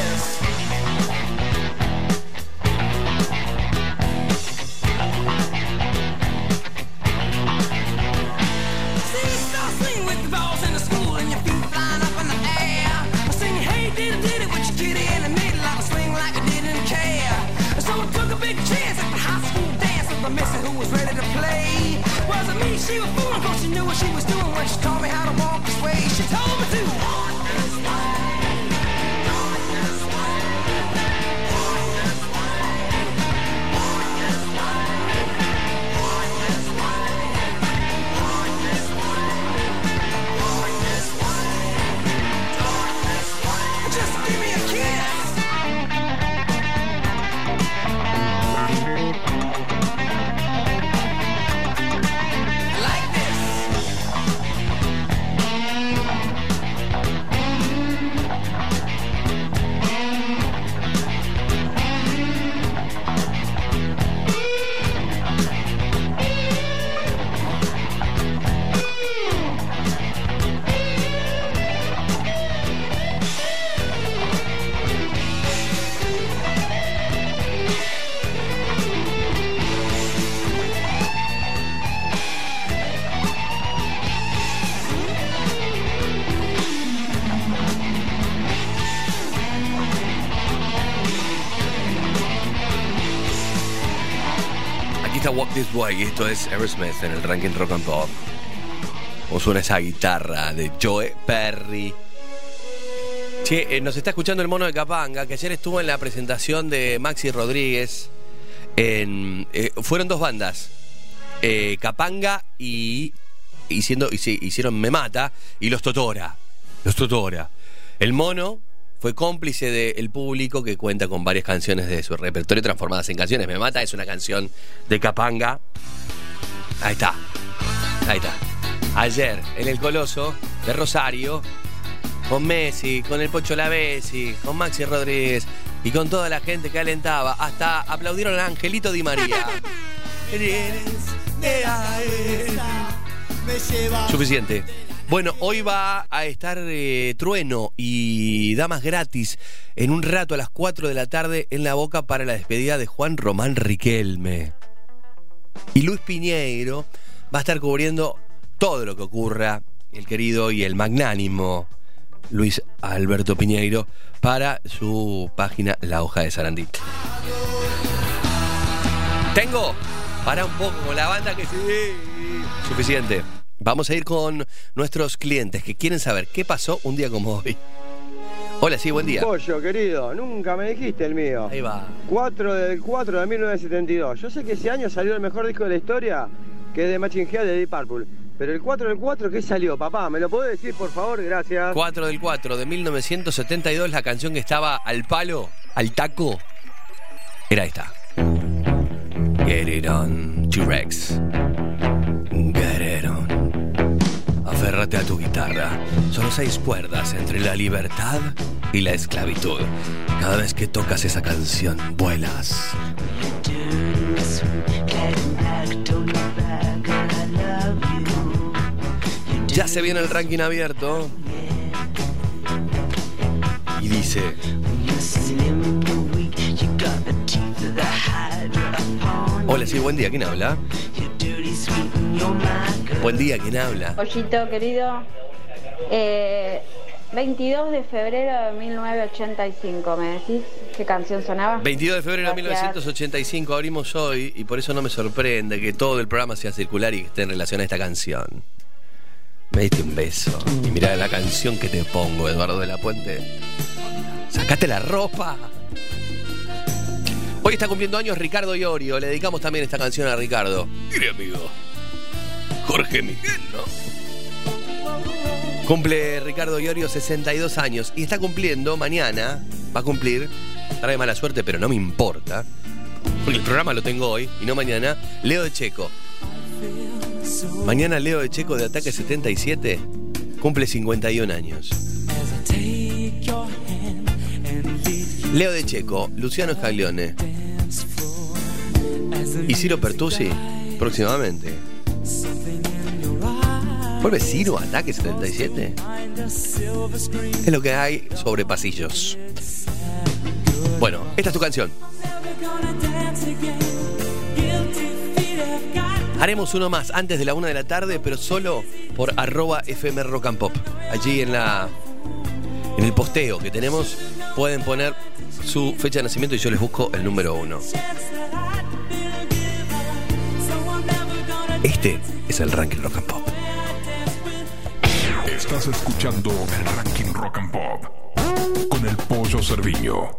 See, you y esto es Aerosmith en el ranking Rock and Pop. O suena esa guitarra de Joe Perry. Che, eh, nos está escuchando el mono de Capanga, que ayer estuvo en la presentación de Maxi Rodríguez. Eh, fueron dos bandas, eh, Capanga y, hicieron Me Mata y Los Totora. Los Totora. El mono fue cómplice del público que cuenta con varias canciones de su repertorio transformadas en canciones. Me Mata es una canción de Capanga. Ahí está. Ahí está. Ayer, en el Coloso de Rosario, con Messi, con el Pocho Lavesi, con Maxi Rodríguez y con toda la gente que alentaba. Hasta aplaudieron a Angelito Di María. Suficiente. Bueno, hoy va a estar eh, Trueno y Damas Gratis en un rato a las 4 de la tarde en la boca para la despedida de Juan Román Riquelme. Y Luis Piñeiro va a estar cubriendo todo lo que ocurra, el querido y el magnánimo Luis Alberto Piñeiro, para su página La Hoja de Sarandí. Tengo para un poco la banda que sí. Suficiente. Vamos a ir con nuestros clientes que quieren saber qué pasó un día como hoy. Hola, sí, buen día. Pollo, querido, nunca me dijiste el mío. Ahí va. 4 del 4 de 1972. Yo sé que ese año salió el mejor disco de la historia, que es de Machine Head de Deep Purple. Pero el 4 del 4, ¿qué salió, papá? ¿Me lo podés decir, por favor? Gracias. 4 del 4 de 1972, la canción que estaba al palo, al taco, era esta. Get it on, T-Rex. A tu guitarra. Solo seis cuerdas entre la libertad y la esclavitud. Cada vez que tocas esa canción, vuelas. Ya se viene el ranking abierto. Y dice. Hola, sí, buen día. ¿Quién habla? Buen día, ¿quién habla? Pollito querido, eh, 22 de febrero de 1985, ¿me decís qué canción sonaba? 22 de febrero de Gracias. 1985 abrimos hoy y por eso no me sorprende que todo el programa sea circular y que esté en relación a esta canción. Me diste un beso y mirá la canción que te pongo, Eduardo de la Puente. Sacate la ropa. Hoy está cumpliendo años Ricardo Iorio. Le dedicamos también esta canción a Ricardo. Mire, amigo. Jorge Miguel, ¿no? Cumple Ricardo Iorio 62 años y está cumpliendo mañana, va a cumplir, trae mala suerte, pero no me importa, porque el programa lo tengo hoy y no mañana, Leo de Checo. Mañana Leo de Checo de Ataque 77 cumple 51 años. Leo de Checo, Luciano Scaglione y Ciro Pertusi próximamente. ¿Vuelve Ciro Ataque 77? Es lo que hay sobre pasillos. Bueno, esta es tu canción. Haremos uno más antes de la una de la tarde, pero solo por arroba FM and Pop. Allí en la. En el posteo que tenemos pueden poner su fecha de nacimiento y yo les busco el número uno. Este es el ranking Rock and Pop. Estás escuchando el ranking Rock and Pop con el pollo Cerviño.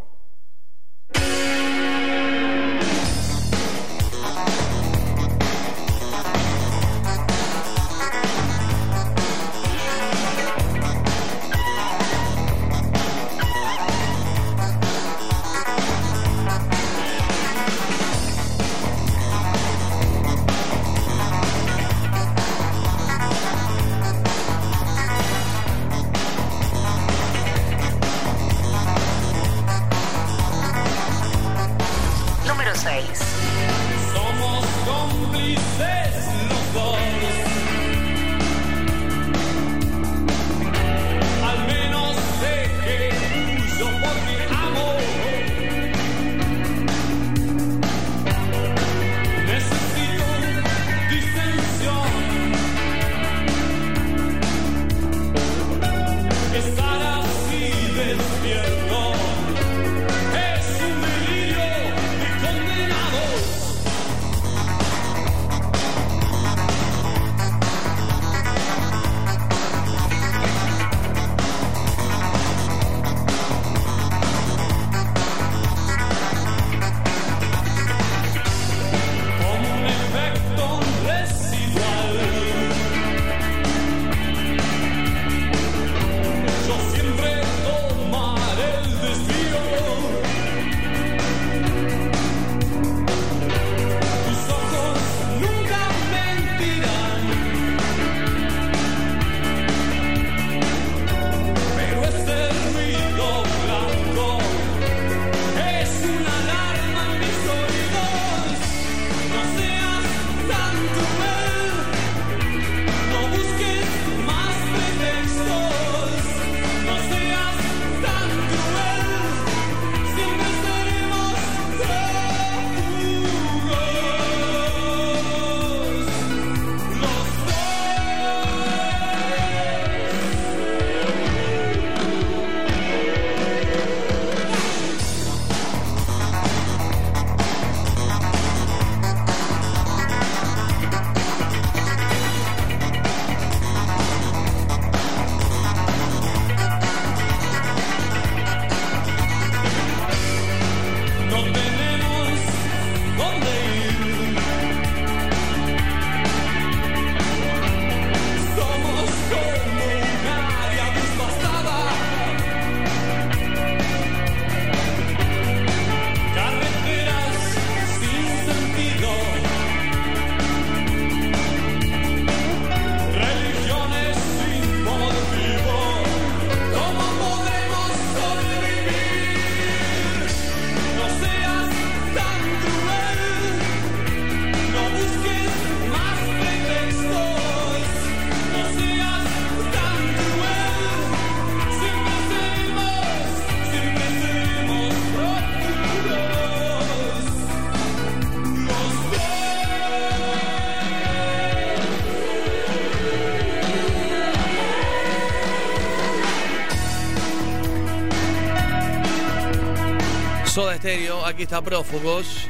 Soda Stereo, aquí está Prófugos.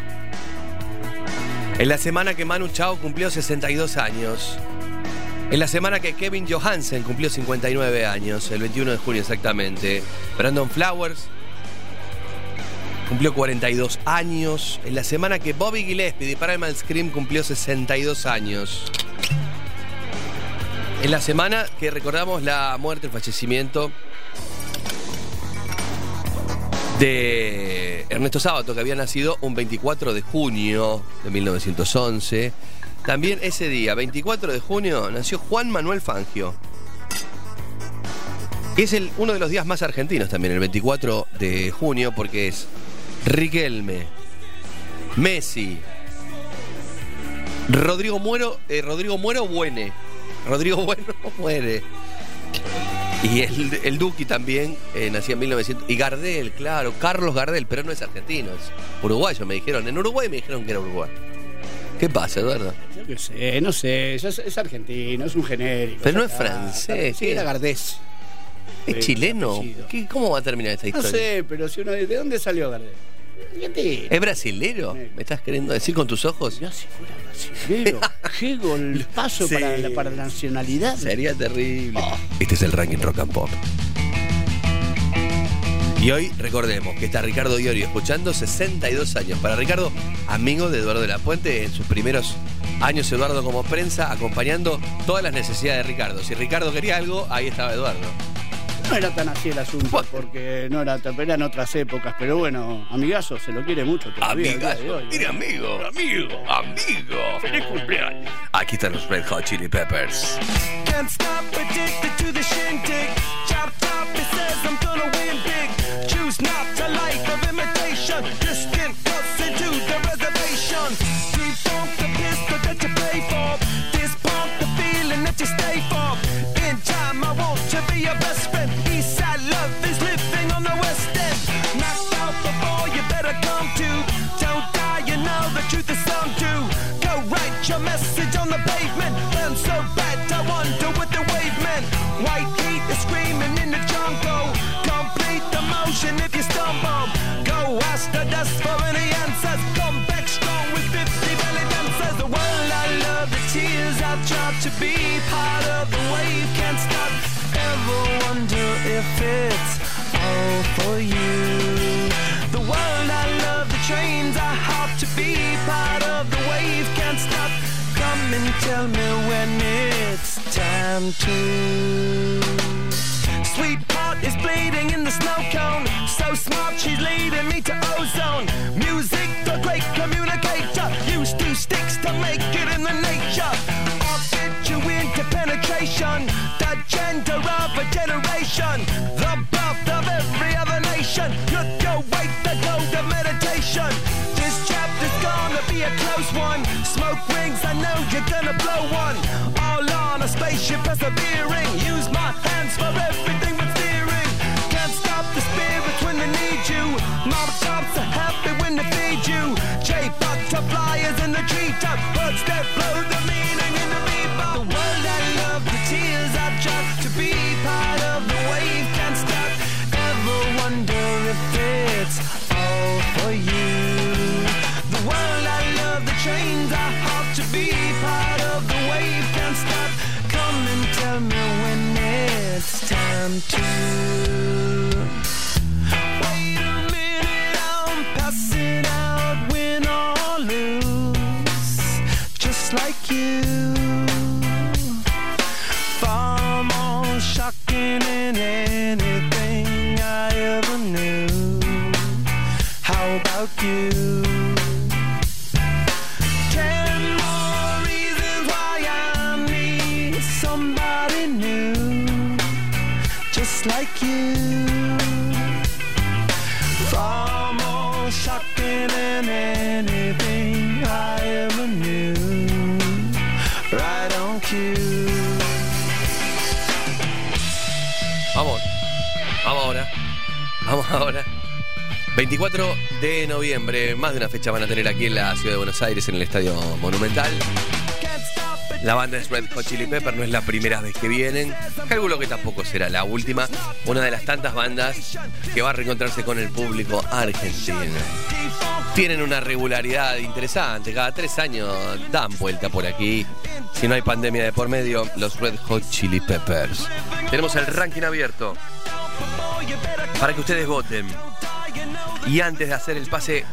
En la semana que Manu Chao cumplió 62 años. En la semana que Kevin Johansen cumplió 59 años, el 21 de junio exactamente. Brandon Flowers cumplió 42 años. En la semana que Bobby Gillespie de Primal Scream cumplió 62 años. En la semana que recordamos la muerte, el fallecimiento de Ernesto Sábato, que había nacido un 24 de junio de 1911. También ese día, 24 de junio, nació Juan Manuel Fangio. Es el, uno de los días más argentinos también, el 24 de junio, porque es Riquelme, Messi, Rodrigo Muero, eh, Rodrigo Muero Buene, Rodrigo Bueno muere. Y el, el Duki también eh, nació en 1900. Y Gardel, claro, Carlos Gardel, pero no es argentino, es uruguayo, me dijeron. En Uruguay me dijeron que era uruguayo. ¿Qué pasa, Eduardo? Yo qué sé, no sé, es, es argentino, es un genérico. Pero no es francés. Sí, ¿qué era Gardés. ¿Es chileno? ¿Qué- ¿Cómo va a terminar esta No historia? sé, pero si uno ¿de dónde salió Gardés? Argentina. ¿Es brasilero? ¿Me estás queriendo decir con tus ojos? Ya si fuera brasilero, qué golpazo Sí. para, la, para la nacionalidad. Sería terrible. Este es el ranking rock and pop. Y hoy recordemos que está Ricardo Iorio escuchando 62 años. Para Ricardo, amigo de Eduardo de la Puente en sus primeros años Eduardo como prensa, acompañando todas las necesidades de Ricardo. Si Ricardo quería algo, ahí estaba Eduardo. No era tan así el asunto, porque no era tan, eran otras épocas, pero bueno, amigazo, se lo quiere mucho todavía. ¿eh? Mire, amigo, amigo, amigo. Feliz cumpleaños. Aquí están los Red Hot Chili Peppers. Can't stop addicted to the shindig. Chop top, it says I'm gonna win big. Choose not a life of imitation. Distant cuts into the reservation. Defunct the pistol that you play for. This pump the feeling that you stay for. In time, I want to be your best if it's all for you? The world I love, the trains I hop to be part of the wave. Can't stop. Come and tell me when it's time to. Sweetheart is bleeding in the snow cone. So smart, she's leading me to ozone. Music, the great communicator. Use two sticks to make it in the nature. Gender of a generation. The birth of every other nation. Look your way, the gold of meditation. This chapter's gonna be a close one. Smoke rings, I know you're gonna blow one. All on a spaceship persevering. Use my hands for everything but steering. Can't stop the spirits when they need you. Mob tops are happy when they feed you. J butterflies in the treetop. Birds that blow time to. Wait a minute, I'm passing out, win or lose, just like you. Far more shocking than anything I ever knew. How about you? 24 de noviembre, más de una fecha van a tener aquí en la ciudad de Buenos Aires, en el Estadio Monumental. La banda es Red Hot Chili Pepper, no es la primera vez que vienen. Calculo que tampoco será la última. Una de las tantas bandas que va a reencontrarse con el público argentino. Tienen una regularidad interesante, cada tres años dan vuelta por aquí. Si no hay pandemia de por medio, los Red Hot Chili Peppers. Tenemos el ranking abierto para que ustedes voten. Y antes de hacer el pase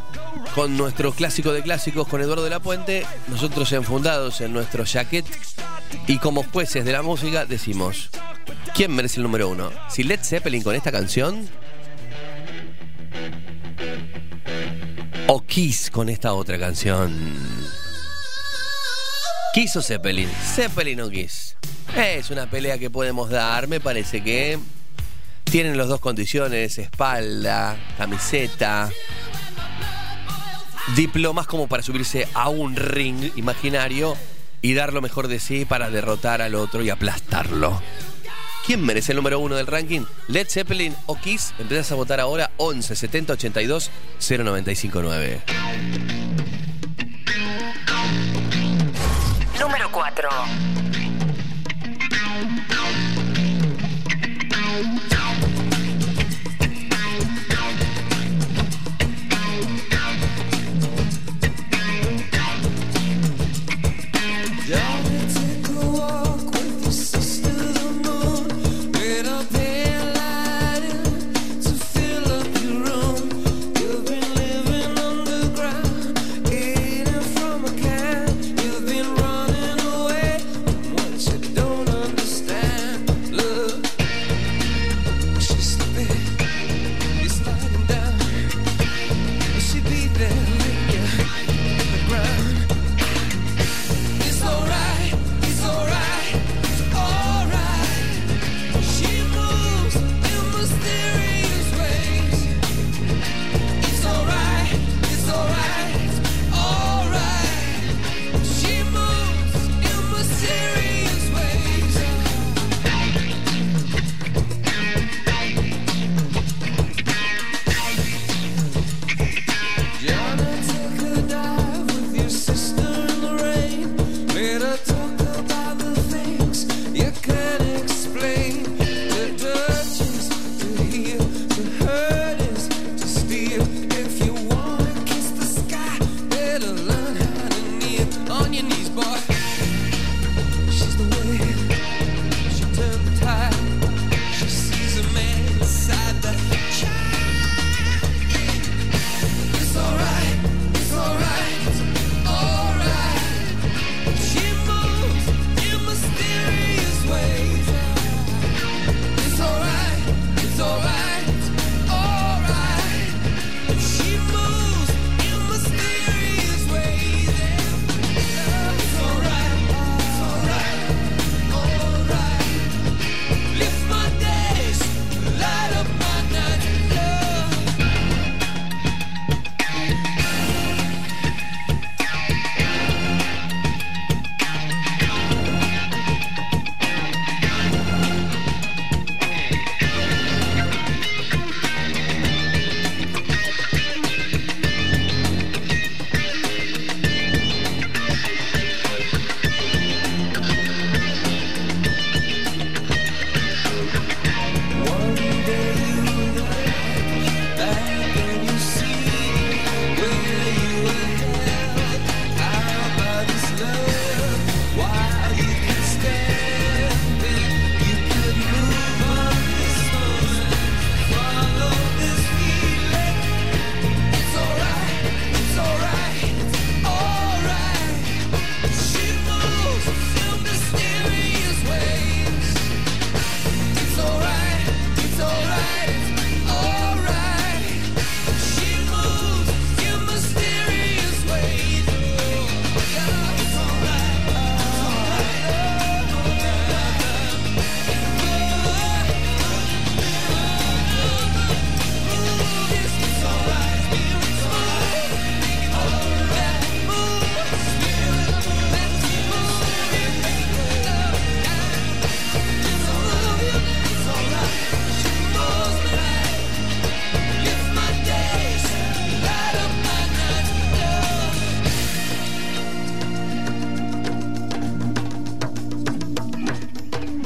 con nuestro clásico de clásicos con Eduardo de la Puente, nosotros enfundados en nuestro jacket y como jueces de la música decimos, ¿quién merece el número uno? Si Led Zeppelin con esta canción o Kiss con esta otra canción. Kiss o Zeppelin, Zeppelin o Kiss. Es una pelea que podemos dar, me parece que tienen las dos condiciones, espalda, camiseta, diplomas como para subirse a un ring imaginario y dar lo mejor de sí para derrotar al otro y aplastarlo. ¿Quién merece el número uno del ranking? Led Zeppelin o Kiss. Empiezas a votar ahora 11 70 82 0959. Número 4.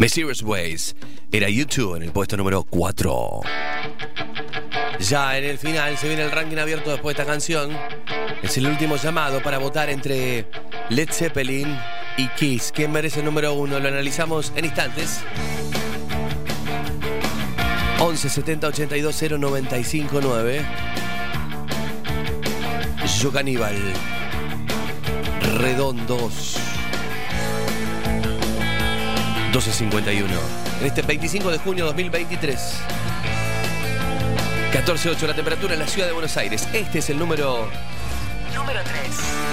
Mysterious Ways era YouTube en el puesto número 4. Ya en el final se viene el ranking abierto después de esta canción. Es el último llamado para votar entre Led Zeppelin y Kiss. ¿Quién merece el número uno? Lo analizamos en instantes. 11 70 82 0 95 9. Yo Caníbal. Redondos. 12.51. En este 25 de junio de 2023. 14.8 la temperatura en la ciudad de Buenos Aires. Este es el número. Número 3.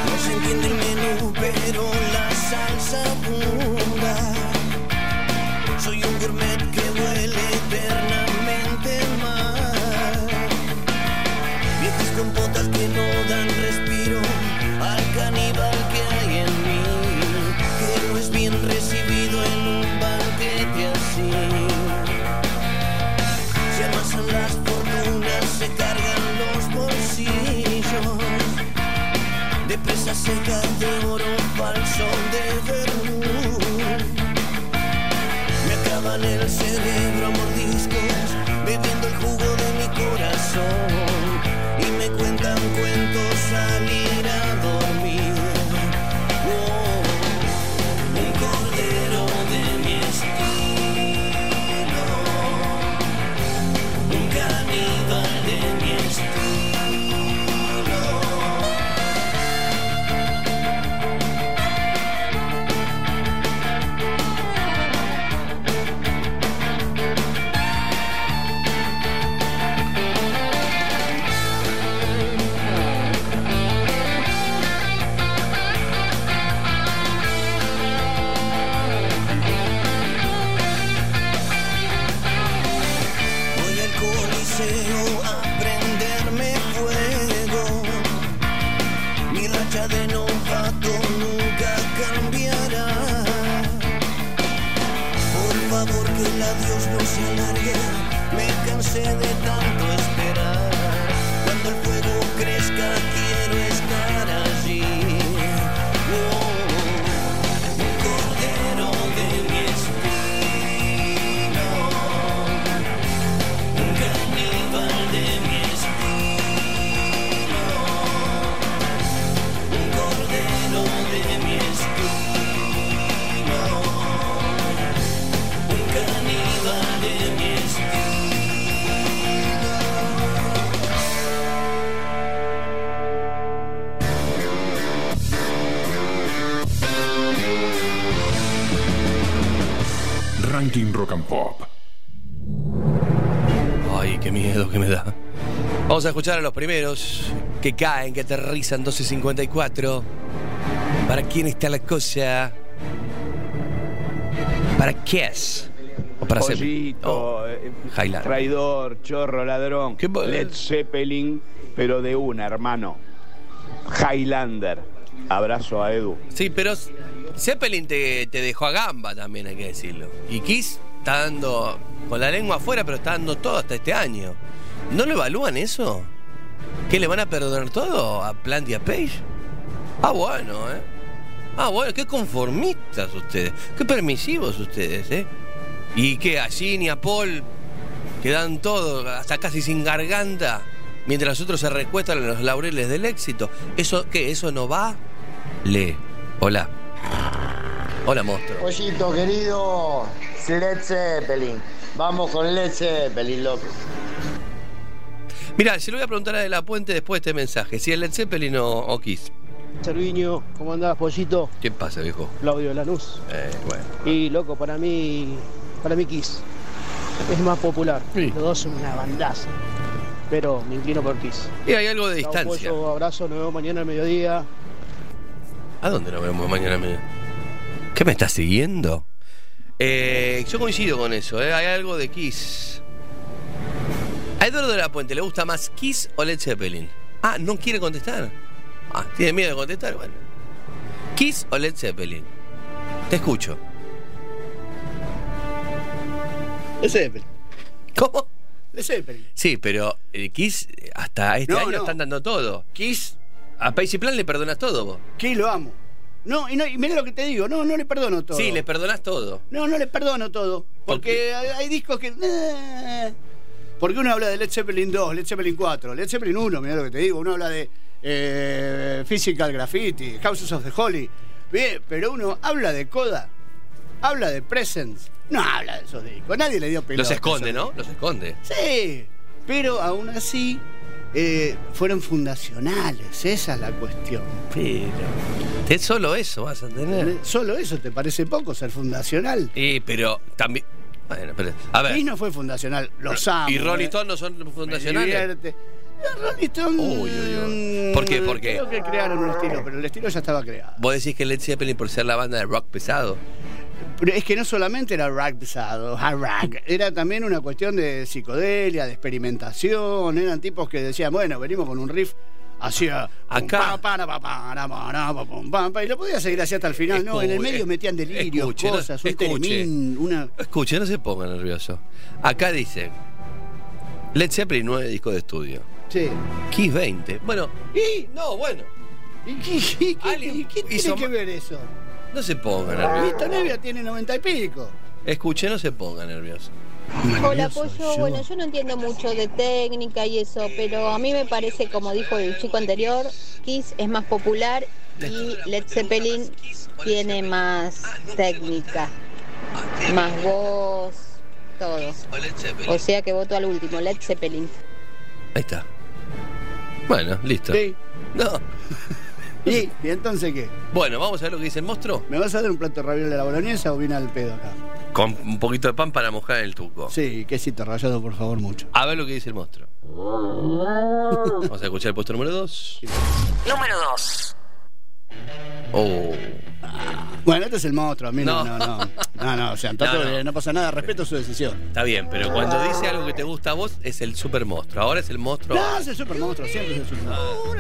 No se entiende el menú, pero la salsa abunda. Soy un gourmet que huele Rock and Pop. Ay, qué miedo que me da. Vamos a escuchar a los primeros que caen, que aterrizan 12.54. ¿Para quién está la cosa? ¿Para qué es? ¿O para hacer? Pollito, eh, Highland. traidor, chorro, ladrón. Led Zeppelin, pero de una, hermano. Highlander. Abrazo a Edu. Sí, pero Zeppelin te, te dejó a gamba también, hay que decirlo. Y Kiss está dando, con la lengua afuera, pero está dando todo hasta este año. ¿No lo evalúan eso? ¿Que le van a perdonar todo a Plant y a Page? Ah, bueno, ¿eh? Ah, bueno, qué conformistas ustedes, qué permisivos ustedes, ¿eh? Y que a y a Paul, que dan todo, hasta casi sin garganta, mientras los otros se recuestan en los laureles del éxito. ¿Eso qué? ¿Eso no va? Le. Hola. Hola, monstruo. Pollito querido, Led Zeppelin. Vamos con Led Zeppelin, loco. Mira, se lo voy a preguntar a De La Puente después de este mensaje, si es Led Zeppelin o, o Kiss. Serviño, ¿cómo andás, Pollito? ¿Qué pasa, viejo? Claudio Lanús. Eh, bueno. Y loco, para mí, para mí Kiss. Es más popular. Los dos son una bandaza. Pero me inclino por Kiss. Y hay algo de Chau, distancia. Pollo, abrazo, nos vemos mañana al mediodía. ¿A dónde nos vemos mañana? medio? ¿Qué me estás siguiendo? Eh, yo coincido con eso, ¿eh? hay algo de Kiss. A Eduardo de la Puente, ¿le gusta más Kiss o Led Zeppelin? Ah, ¿no quiere contestar? Ah, ¿tiene miedo de contestar? Bueno. ¿Kiss o Led Zeppelin? Te escucho. Led Zeppelin. ¿Cómo? Led Zeppelin. Sí, pero eh, Kiss eh, hasta este No, año no. están dando todo. Kiss. A Paisy Plan le perdonas todo vos. Kiss lo amo. No, y, no, y mira lo que te digo, no, no le perdono todo. Sí, le perdonás todo. No, no le perdono todo. Porque hay, hay discos que. eh, porque uno habla de Led Zeppelin 2, Led Zeppelin 4, Led Zeppelin 1, mira lo que te digo. Uno habla de eh, Physical Graffiti, Houses of the Holy. Bien, pero uno habla de Coda, habla de Presence. No habla de esos discos. Nadie le dio pelota. Los esconde, ¿no? Los esconde. Sí, pero aún así eh, fueron fundacionales, esa es la cuestión. Pero. Es solo eso vas a tener. ¿Solo eso te parece poco ser fundacional? Sí, pero también. Bueno, pero. A ver. No fue fundacional, los amo. ¿Y Rolling eh. Stones no son fundacionales? Rolling Stones, Uy, uy, uy. ¿Por qué? ¿Por qué? Creo que crearon un estilo, pero el estilo ya estaba creado. Vos decís que Led Zeppelin por ser la banda de rock pesado. Pero es que no solamente era rock pesado, hard rock, era también una cuestión de psicodelia, de experimentación. Eran tipos que decían, bueno, venimos con un riff hacia Acá. y lo podía seguir así hasta el final. No, en el medio metían delirios, escuche, cosas, un escuche. telemín, una. Escuche, no se ponga nervioso. Acá dice: Led Zeppelin 9 discos de estudio. Sí. Kiss 20. Bueno, y no, bueno. ¿Y qué, qué- qué- qué tiene que ver eso? No se ponga nervioso. esta Nevia tiene noventa y pico. Escuche, no se ponga nervioso. Hola Pollo, bueno yo no entiendo mucho de técnica y eso, pero a mí me parece, como dijo el chico anterior, Kiss es más popular y Led Zeppelin tiene más técnica, más voz, todo. O sea que voto al último, Led Zeppelin. Ahí está. Bueno, listo. Sí. No. ¿Y, ¿Y entonces qué? Bueno, vamos a ver lo que dice el monstruo. ¿Me vas a dar un plato de ravioli de la boloñesa o viene al pedo acá? Con un poquito de pan para mojar el tuco. Sí, quesito rallado, por favor, mucho. A ver lo que dice el monstruo. Vamos a escuchar el puesto número 2. Número 2. Oh. Bueno, este es el monstruo, a mí no, no, No. no. No, no, o sea, está No, no. no pasa nada, respeto su decisión. Está bien, pero cuando dice algo que te gusta a vos, es el super monstruo. Ahora es el monstruo. No, es el super monstruo, siempre es el super monstruo.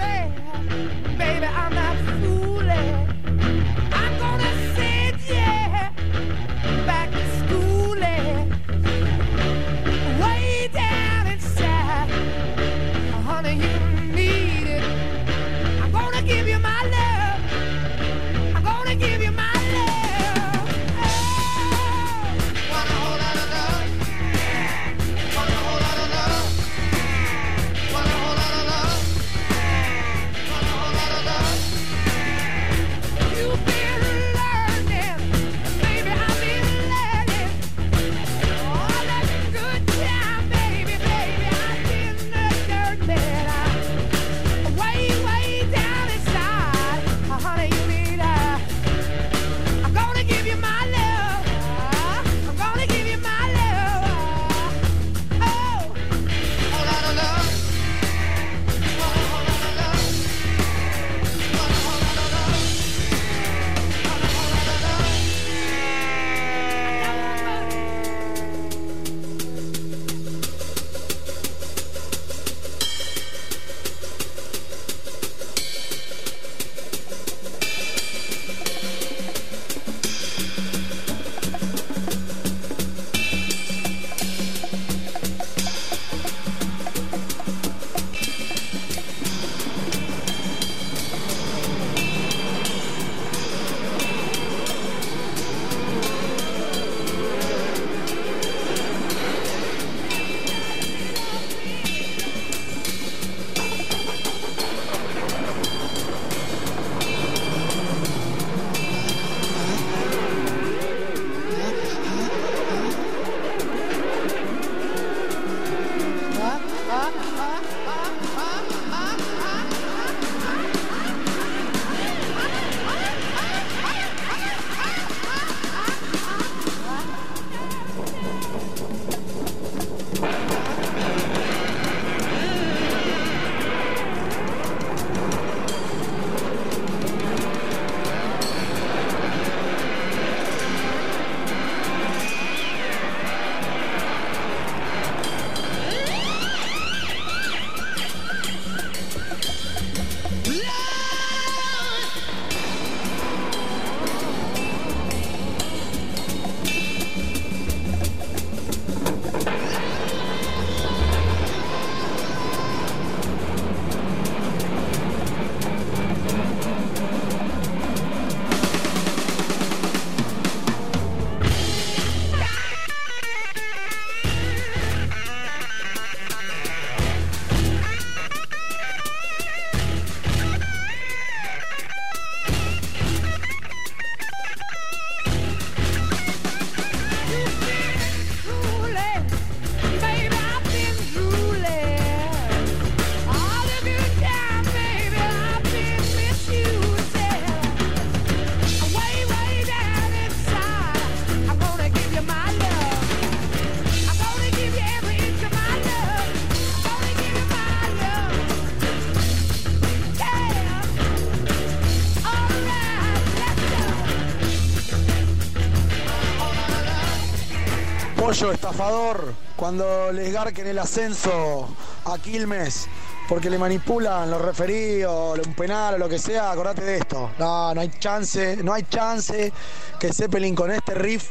Estafador, cuando les garquen el ascenso a Quilmes porque le manipulan los referidos, un penal o lo que sea, acordate de esto. No, no hay chance, no hay chance que Zeppelin con este riff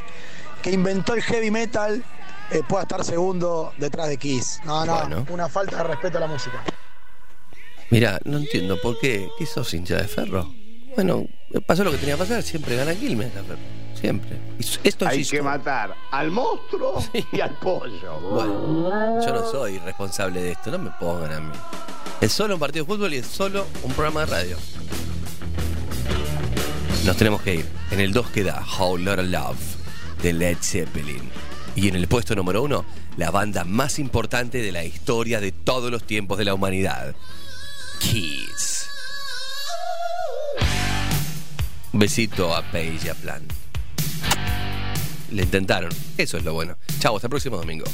que inventó el heavy metal eh, pueda estar segundo detrás de Kiss. No, no, Bueno. una falta de respeto a la música. Mira, no entiendo por qué. ¿Qué sos hincha de ferro? Bueno, pasó lo que tenía que pasar. Siempre gana Quilmes la ferro. Siempre. Esto Hay que matar al monstruo y al pollo. Bueno, yo no soy responsable de esto, no me pongan a mí. Es solo un partido de fútbol y es solo un programa de radio. Nos tenemos que ir. En el 2 queda Whole Lotta Love de Led Zeppelin. Y en el puesto número 1, la banda más importante de la historia de todos los tiempos de la humanidad. Kiss. Un besito a Paige y a Plan. Le intentaron. Eso es lo bueno. Chau, hasta el próximo domingo.